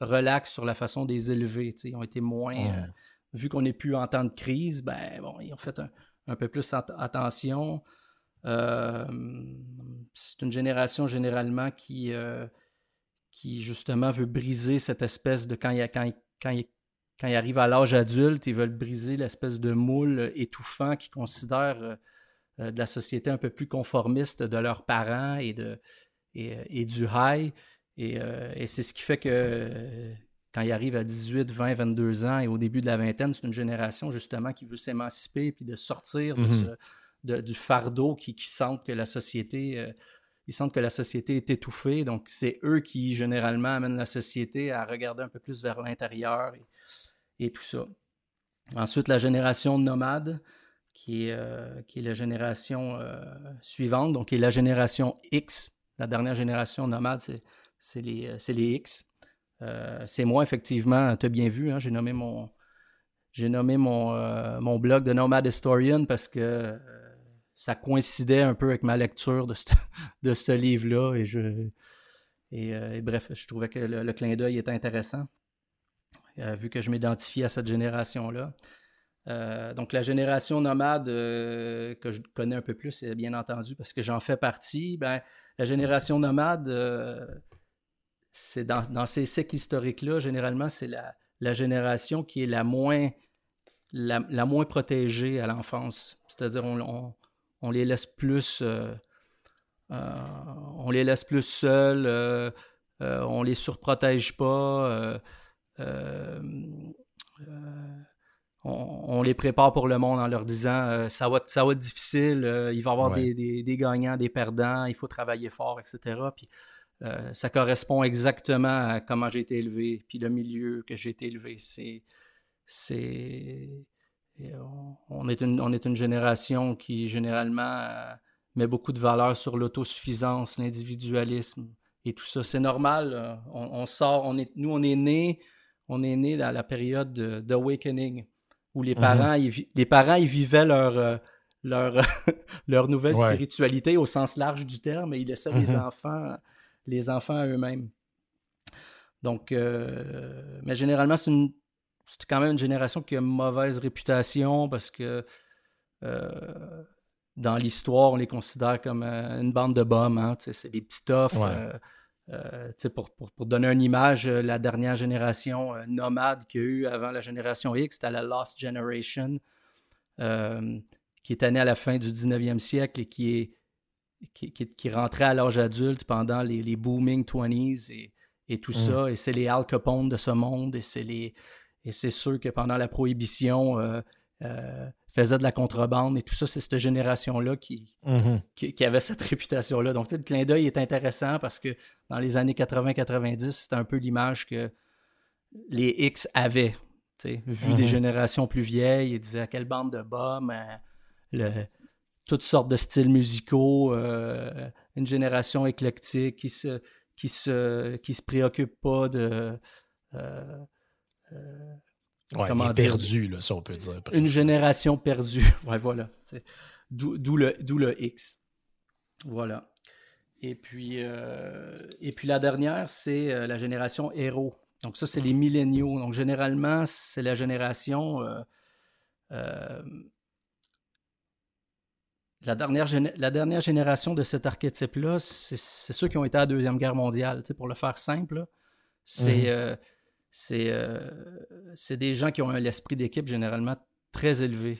S2: relaxe sur la façon de les élever. Ils ont été moins... vu qu'on n'est plus en temps de crise, ben bon, ils ont fait un, un peu plus attention. Euh, c'est une génération généralement qui, euh, qui justement veut briser cette espèce de quand il, quand, quand, quand il arrive à l'âge adulte, ils veulent briser l'espèce de moule étouffant qu'ils considèrent euh, de la société un peu plus conformiste de leurs parents et, de, et, du high. Et c'est ce qui fait que quand il arrive à 18, 20, 22 ans et au début de la vingtaine, c'est une génération justement qui veut s'émanciper puis de sortir mhm. du fardeau qui, sentent que la société, euh, ils sentent que la société est étouffée. Donc c'est eux qui généralement amènent la société à regarder un peu plus vers l'intérieur et, tout ça. Ensuite, la génération nomade, qui est, euh, qui est la génération euh, suivante, donc qui est la génération X. La dernière génération nomade, c'est les, les X. Euh, c'est moi, effectivement, tu as bien vu, hein, j'ai nommé mon j'ai nommé mon, euh, mon blog de Nomad Historian parce que euh, ça coïncidait un peu avec ma lecture de ce, de ce livre-là et je et, bref, je trouvais que le, clin d'œil était intéressant vu que je m'identifie à cette génération-là. donc la génération nomade que je connais un peu plus, bien entendu, parce que j'en fais partie, ben, la génération nomade, c'est dans, ces cycles historiques-là, généralement, c'est la, génération qui est la moins, la, moins protégée à l'enfance. C'est-à-dire, on, on, les laisse plus. Euh, euh, on les laisse plus seuls, euh, on les surprotège pas, on, les prépare pour le monde en leur disant ça, va, ça va être difficile, il va y avoir des, des, gagnants, des perdants, il faut travailler fort, etc. Puis euh, ça correspond exactement à comment j'ai été élevé, puis le milieu que j'ai été élevé. C'est, c'est, on est une, on est une génération qui généralement euh, met beaucoup de valeur sur l'autosuffisance, l'individualisme et tout ça. C'est normal. Euh, on, sort, on est, nous on est né, on est né dans la période d'awakening où les mhm. parents, ils, les parents, ils vivaient leur leur, leur nouvelle spiritualité au sens large du terme et ils laissaient les mhm. enfants les enfants à eux-mêmes. Donc, euh, mais généralement, c'est quand même une génération qui a une mauvaise réputation parce que euh, dans l'histoire, on les considère comme euh, une bande de bombes. Hein, c'est des petits toffs. pour, pour, donner une image, la dernière génération nomade qu'il y a eu avant la génération X, c'était la Lost Generation, qui est née à la fin du 19e siècle et qui est qui, qui, rentrait à l'âge adulte pendant les, booming 20s et, et tout ça. Et c'est les Al Capone de ce monde. Et c'est les et c'est ceux que pendant la prohibition euh, euh, faisaient de la contrebande et tout ça. C'est cette génération-là qui,
S1: Mhm.
S2: qui, qui avait cette réputation-là. Donc, tu sais, le clin d'œil est intéressant parce que dans les années 80-90, c'était un peu l'image que les X avaient. tu sais, Vu des
S1: Mhm.
S2: générations plus vieilles, ils disaient à quelle bande de bombes, le, toutes sortes de styles musicaux, euh, une génération éclectique qui se, qui se, qui se préoccupe pas de. euh, euh,
S1: Ouais,
S2: Comment dire?
S1: perdus, là, si on peut dire.
S2: une génération perdue. Ouais, voilà. D'où le, le X. Voilà. Et puis, euh, et puis la dernière, c'est euh, la génération héros. Donc ça, c'est les milléniaux. Donc généralement, c'est la génération... euh, la, dernière la dernière génération de cet archétype-là, c'est ceux qui ont été à la Deuxième Guerre mondiale. Pour le faire simple,
S1: Mhm.
S2: euh, euh, c'est des gens qui ont un esprit d'équipe généralement très élevé.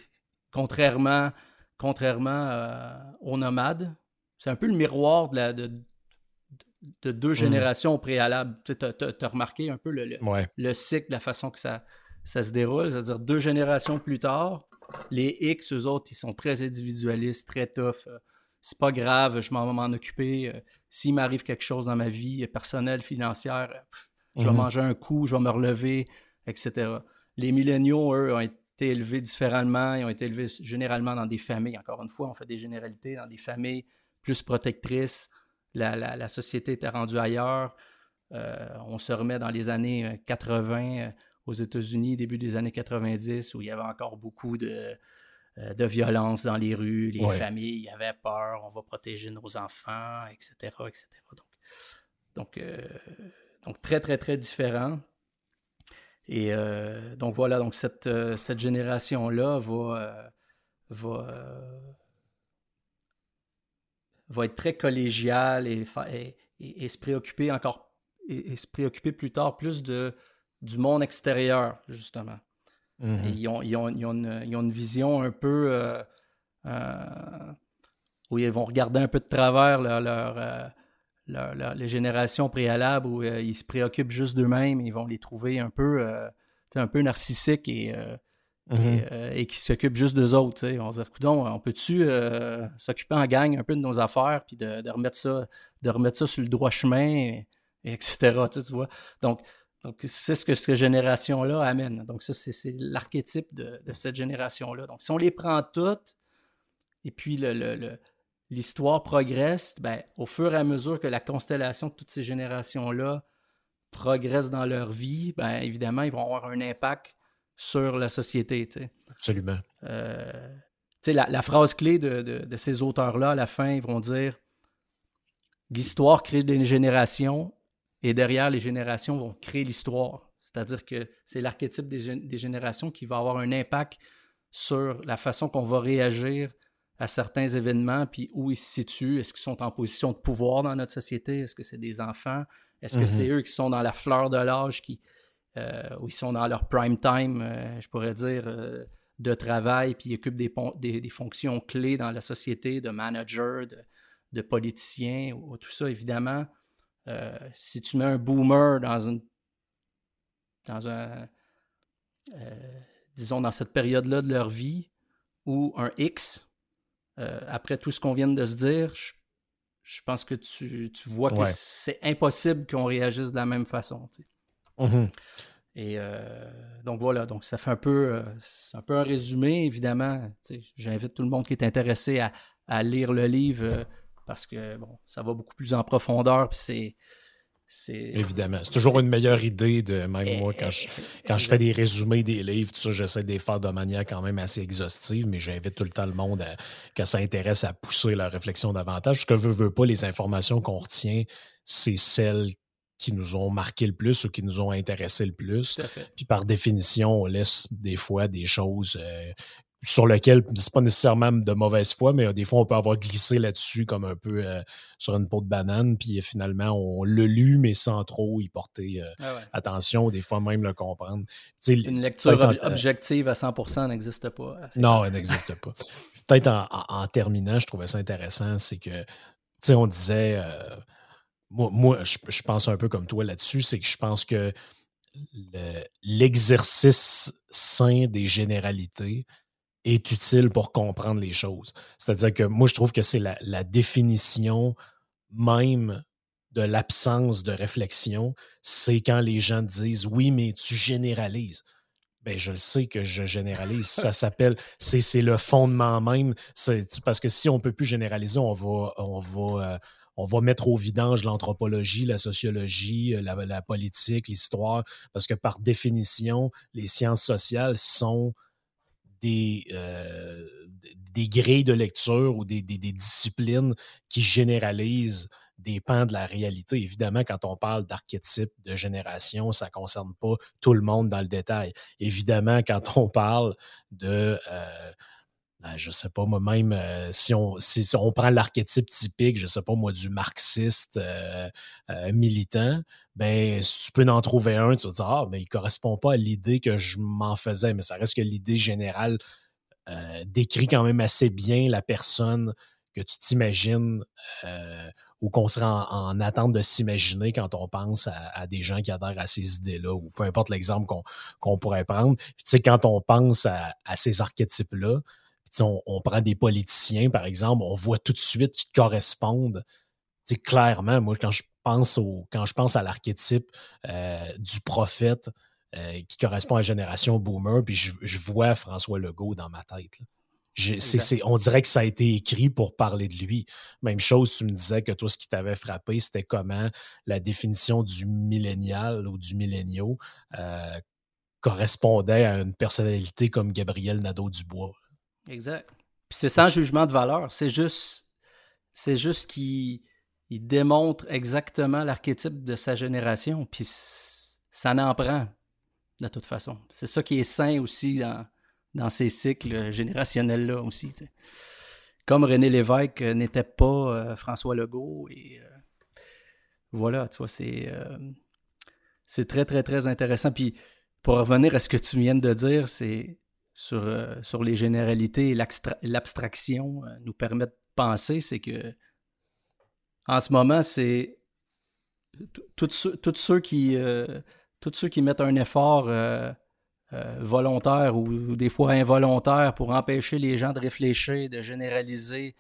S2: Contrairement, contrairement euh, aux nomades, c'est un peu le miroir de, la, de, de deux générations au préalable. Tu as, remarqué un peu le, le-
S1: Ouais.
S2: le cycle, la façon que ça, ça se déroule. C'est-à-dire deux générations plus tard, les X, eux autres, ils sont très individualistes, très tough. Euh, C'est pas grave, je m'en vais m'en occuper. Euh, S'il m'arrive quelque chose dans ma vie euh, personnelle, financière, pff, je vais
S1: Mhm.
S2: manger un coup, je vais me relever, etc. Les milléniaux, eux, ont été élevés différemment. Ils ont été élevés généralement dans des familles. Encore une fois, on fait des généralités dans des familles plus protectrices. La, la- la société était rendue ailleurs. Euh, on se remet dans les années euh, 80 euh, aux États-Unis, début des années 90, où il y avait encore beaucoup de, euh, de violence dans les rues, les
S1: Ouais.
S2: familles avaient peur, on va protéger nos enfants, etc. etc. Donc, donc, euh, donc très, très, très différent. Et euh, donc voilà, donc cette, cette génération-là va, va, va être très collégiale et, et- et- et se préoccuper encore et se préoccuper plus tard plus de, du monde extérieur, justement.
S1: Mhm.
S2: Ils, ont, ils ont- ils ont une, ils ont une vision un peu euh, euh, où ils vont regarder un peu de travers leur, leur, euh, leur- leur- les générations préalables où euh, ils se préoccupent juste d'eux-mêmes. Ils vont les trouver un peu, un peu narcissiques et,
S1: Mhm.
S2: et, et qui s'occupent juste d'eux autres. On va se dire, coudon, on peut-tu s'occuper en gang un peu de nos affaires puis de, de remettre ça, de remettre ça sur le droit chemin, et, et etc. Tu vois. Donc, donc c'est ce que cette génération-là amène. Donc, ça, c'est c'est l'archétype de, de cette génération-là. Donc, si on les prend toutes, et puis le- le- le- l'histoire progresse, ben, au fur et à mesure que la constellation de toutes ces générations-là progresse dans leur vie, ben, évidemment, ils vont avoir un impact sur la société. tu sais.
S1: Absolument.
S2: Euh, tu sais, la, la phrase clé de, de- de ces auteurs-là, à la fin, ils vont dire l'histoire crée des générations et derrière les générations vont créer l'histoire. C'est-à-dire que c'est l'archétype des, gén- des générations qui va avoir un impact sur la façon qu'on va réagir à certains événements, puis où ils se situent. Est-ce qu'ils sont en position de pouvoir dans notre société? Est-ce que c'est des enfants? Est-ce que
S1: Mhm.
S2: c'est eux qui sont dans la fleur de l'âge, qui, euh, où ils sont dans leur prime time, euh, je pourrais dire, euh, de travail, puis ils occupent des, des, des fonctions clés dans la société, de manager, de, de politicien, ou, tout ça, évidemment. Euh, si tu mets un boomer dans une dans un euh, disons dans cette période-là de leur vie ou un X euh, après tout ce qu'on vient de se dire je, je pense que tu, tu vois que
S1: Ouais.
S2: c'est impossible qu'on réagisse de la même façon tu sais.
S1: Mhm.
S2: et donc voilà donc ça fait un peu un peu un résumé évidemment tu sais, j'invite tout le monde qui est intéressé à, à lire le livre parce que bon ça va beaucoup plus en profondeur puis c'est c'est
S1: Évidemment. C'est toujours une meilleure idée de même moi quand je,
S2: Eh,
S1: quand je fais des résumés des livres, tout ça, j'essaie de les faire de manière quand même assez exhaustive, mais j'invite tout le temps le monde à, que ça intéresse à pousser leur réflexion davantage. Ce que veut, veut pas, les informations qu'on retient, c'est celles qui nous ont marqué le plus ou qui nous ont intéressé le plus. Puis par définition, on laisse des fois des choses euh, sur lesquelles c'est pas nécessairement de mauvaise foi, mais euh, des fois on peut avoir glissé là-dessus comme un peu euh, sur une peau de banane, puis euh, finalement on l'a lu, mais sans trop y porter euh,
S2: Ah ouais.
S1: attention, des fois même le comprendre.
S2: Une lecture ob- objective à 100% n'existe pas.
S1: non, elle n'existe pas. Peut-être en, en- en terminant, je trouvais ça intéressant, c'est que, tu sais, on disait, euh, moi, je, pense un peu comme toi là-dessus, c'est que je pense que l'exercice sain des généralités est utile pour comprendre les choses. C'est-à-dire que moi, je trouve que c'est la, définition même de l'absence de réflexion, c'est quand les gens disent oui, mais tu généralises. Ben, je le sais que je généralise. Ça s'appelle, c'est le fondement même. Parce que si on ne peut plus généraliser, on va, on va, euh, on va mettre au vidange l'anthropologie, la sociologie, euh, la, politique, l'histoire, parce que par définition, les sciences sociales sont des, euh, des grilles de lecture ou des, disciplines qui généralisent des pans de la réalité. Évidemment, quand on parle d'archétype de génération, ça ne concerne pas tout le monde dans le détail. Évidemment, quand on parle de euh, je sais pas, moi-même, euh, si, on, si, on prend l'archétype typique, je sais pas, moi, du marxiste euh, euh, militant, ben, si tu peux en trouver un, tu vas dire, ah, ben, il correspond pas à l'idée que je m'en faisais, mais ça reste que l'idée générale décrit quand même assez bien la personne que tu t'imagines ou qu'on serait en, attente de s'imaginer quand on pense à, des gens qui adhèrent à ces idées-là, ou peu importe l'exemple qu'on pourrait prendre. tu sais, quand on pense à ces archétypes-là, on, prend des politiciens, par exemple, on voit tout de suite qu'ils correspondent. clairement, moi, quand je pense au, quand je pense à l'archétype euh, du prophète euh, qui correspond à la génération boomer, puis je, vois François Legault dans ma tête. on dirait que ça a été écrit pour parler de lui. Même chose, tu me disais que toi, ce qui t'avait frappé, c'était comment la définition du millénial ou du millénio euh, correspondait à une personnalité comme Gabriel Nadeau-Dubois.
S2: Exact. Puis c'est sans jugement de valeur. C'est juste, c'est juste qu'il il démontre exactement l'archétype de sa génération. Puis ça n'en prend, de toute façon. C'est ça qui est sain aussi dans, ces cycles générationnels-là aussi. Comme René Lévesque n'était pas euh, François Legault. Euh, voilà, tu vois, c'est, euh, c'est très, très, très intéressant. Puis pour revenir à ce que tu viens de dire, c'est sur, euh, sur les généralités et l'abstraction euh, nous permet de penser, c'est que en ce moment, c'est tous euh, ceux qui mettent un effort volontaire ou, des fois involontaire pour empêcher les gens de réfléchir, de généraliser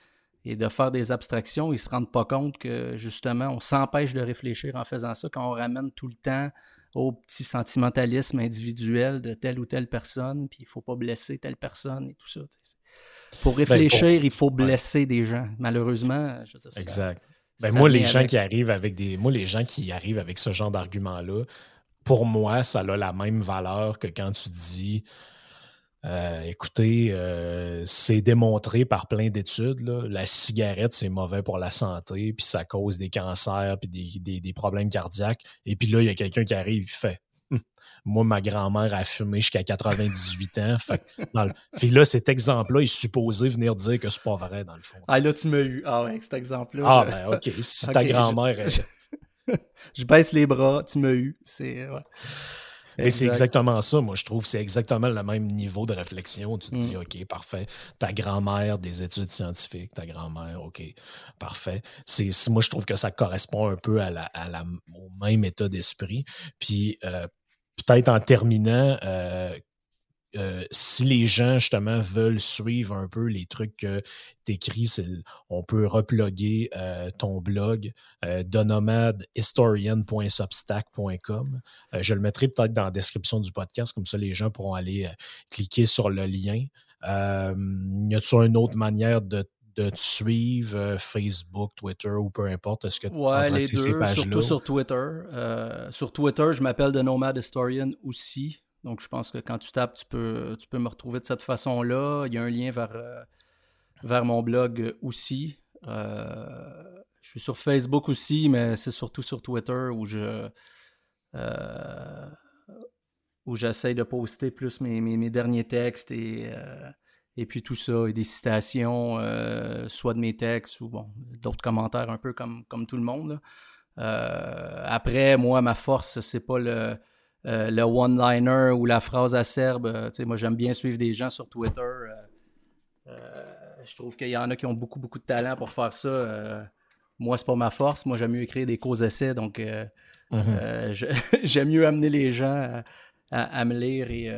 S2: et de faire des abstractions, ils ne se rendent pas compte que justement, on s'empêche de réfléchir en faisant ça quand on ramène tout le temps au petit sentimentalisme individuel de telle ou telle personne, puis il faut pas blesser telle personne et tout ça. Pour ben, réfléchir, il faut blesser des gens. Malheureusement, je veux dire,
S1: Exact. Ben, moi, les gens qui arrivent avec des. Moi, les gens qui arrivent avec ce genre d'argument-là, pour moi, ça a la même valeur que quand tu dis euh, écoutez, euh, c'est démontré par plein d'études. La cigarette, c'est mauvais pour la santé, puis ça cause des cancers, puis des, problèmes cardiaques. Et puis là, il y a quelqu'un qui arrive et fait hum, Moi, ma grand-mère a fumé jusqu'à 98 ans. Fait, là, cet exemple-là est supposé venir dire que c'est pas vrai, dans le fond.
S2: Ah, là, tu m'as eu. Ah, ouais, cet exemple-là.
S1: Ah, ben, OK. Si ta grand-mère.
S2: Je... je... baisse les bras, tu m'as eu. C'est.
S1: Et c'est exactement ça, moi, je trouve. C'est exactement le même niveau de réflexion. Tu te dis, mm. OK, parfait. Ta grand-mère, des études scientifiques, ta grand-mère, OK, parfait. C'est, moi, je trouve que ça correspond un peu à la, au même état d'esprit. Puis, euh, peut-être en terminant, euh, euh, si les gens justement veulent suivre un peu les trucs que tu écris, on peut reploguer euh, ton blog euh, donomadhistorian.substack.com. Euh, je le mettrai peut-être dans la description du podcast, comme ça les gens pourront aller cliquer sur le lien. y a-t-il une autre manière de te suivre, Facebook, Twitter ou peu importe? Est-ce que tu
S2: ouais, les deux, surtout sur Twitter. sur Twitter, je m'appelle The Nomad Historian aussi. Donc, je pense que quand tu tapes, tu peux, tu peux me retrouver de cette façon-là. Il y a un lien vers, euh, vers mon blog aussi. Euh, je suis sur Facebook aussi, mais c'est surtout sur Twitter où je euh, où j'essaie de poster plus mes, mes, derniers textes et, et puis tout ça, et des citations, soit de mes textes ou bon, d'autres commentaires un peu comme, comme tout le monde. après, moi, ma force, c'est pas le euh, le one-liner ou la phrase acerbe. Euh, moi, j'aime bien suivre des gens sur Twitter. Euh, je trouve qu'il y en a qui ont beaucoup, beaucoup de talent pour faire ça moi, c'est pas ma force. Moi, j'aime mieux écrire des causes essais, donc euh,
S1: Mhm.
S2: j'aime mieux amener les gens à, à, me lire et,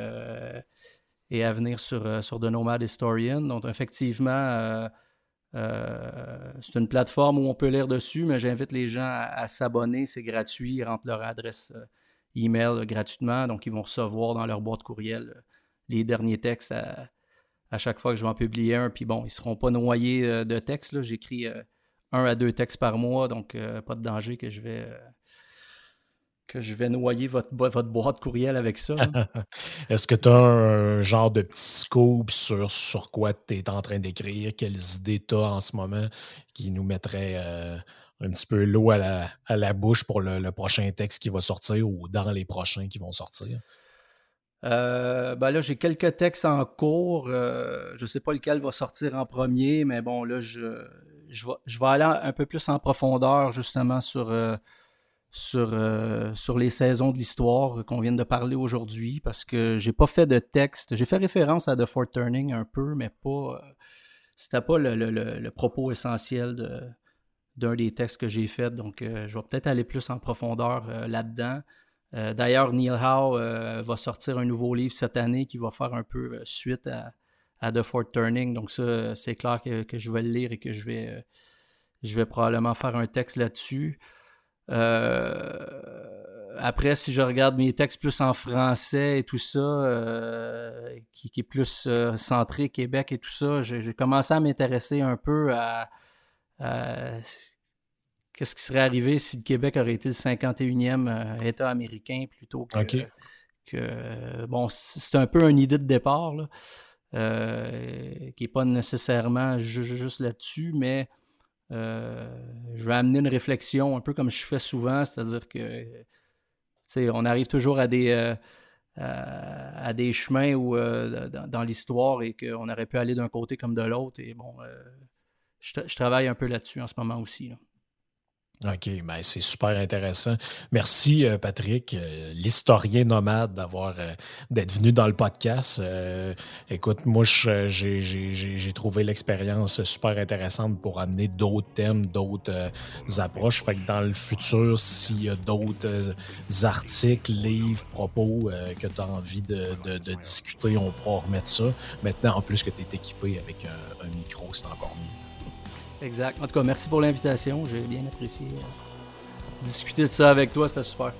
S2: et à venir sur, sur The Nomad Historian. Donc, effectivement, c'est une plateforme où on peut lire dessus, mais j'invite les gens à, à s'abonner. C'est gratuit. Ils rentrent leur adresse email gratuitement, donc ils vont recevoir dans leur boîte courriel les derniers textes à, chaque fois que je vais en publier un. Puis bon, ils ne seront pas noyés euh, de textes. J'écris euh, un à deux textes par mois, donc euh, pas de danger que je vais que je vais noyer votre, votre boîte courriel avec ça.
S1: Est-ce que tu as un genre de petit scoop sur, sur quoi tu es en train d'écrire? Quelles idées tu as en ce moment qui nous mettraient un petit peu l'eau à la, bouche pour le, prochain texte qui va sortir ou dans les prochains qui vont sortir?
S2: Euh, ben là, j'ai quelques textes en cours. Euh, je ne sais pas lequel va sortir en premier, mais bon, là, je, je, vais, aller un peu plus en profondeur justement sur, euh, sur, sur les saisons de l'histoire qu'on vient de parler aujourd'hui, parce que j'ai pas fait de texte. J'ai fait référence à The Fort Turning un peu, mais pas. C'était pas le, le, propos essentiel de, d'un des textes que j'ai fait. Donc, je vais peut-être aller plus en profondeur là-dedans. Euh, d'ailleurs, Neil Howe euh, va sortir un nouveau livre cette année qui va faire un peu euh, suite à, The Fort Turning. Donc ça, c'est clair que, je vais le lire et que je vais, je vais probablement faire un texte là-dessus. après, si je regarde mes textes plus en français et tout ça, qui, est plus centré Québec et tout ça, j'ai commencé à m'intéresser un peu à qu'est-ce qui serait arrivé si le Québec aurait été le 51e euh, État américain plutôt que. que bon, c'est un peu une idée de départ, euh, qui n'est pas nécessairement juste là-dessus, mais euh, je vais amener une réflexion un peu comme je fais souvent, c'est-à-dire que on arrive toujours à des, à, des chemins où, dans, dans l'histoire et qu'on aurait pu aller d'un côté comme de l'autre. Et bon, je, travaille un peu là-dessus en ce moment aussi.
S1: OK, ben c'est super intéressant. Merci, euh, Patrick, euh, l'historien nomade, d'avoir euh, d'être venu dans le podcast. écoute, moi, j'ai trouvé l'expérience super intéressante pour amener d'autres thèmes, d'autres approches. Fait que dans le futur, s'il y a d'autres articles, livres, propos que tu as envie de, discuter, on pourra remettre ça. Maintenant, en plus que tu es équipé avec un micro, c'est encore mieux.
S2: Exact. En tout cas, merci pour l'invitation. J'ai bien apprécié euh, discuter de ça avec toi. C'était super.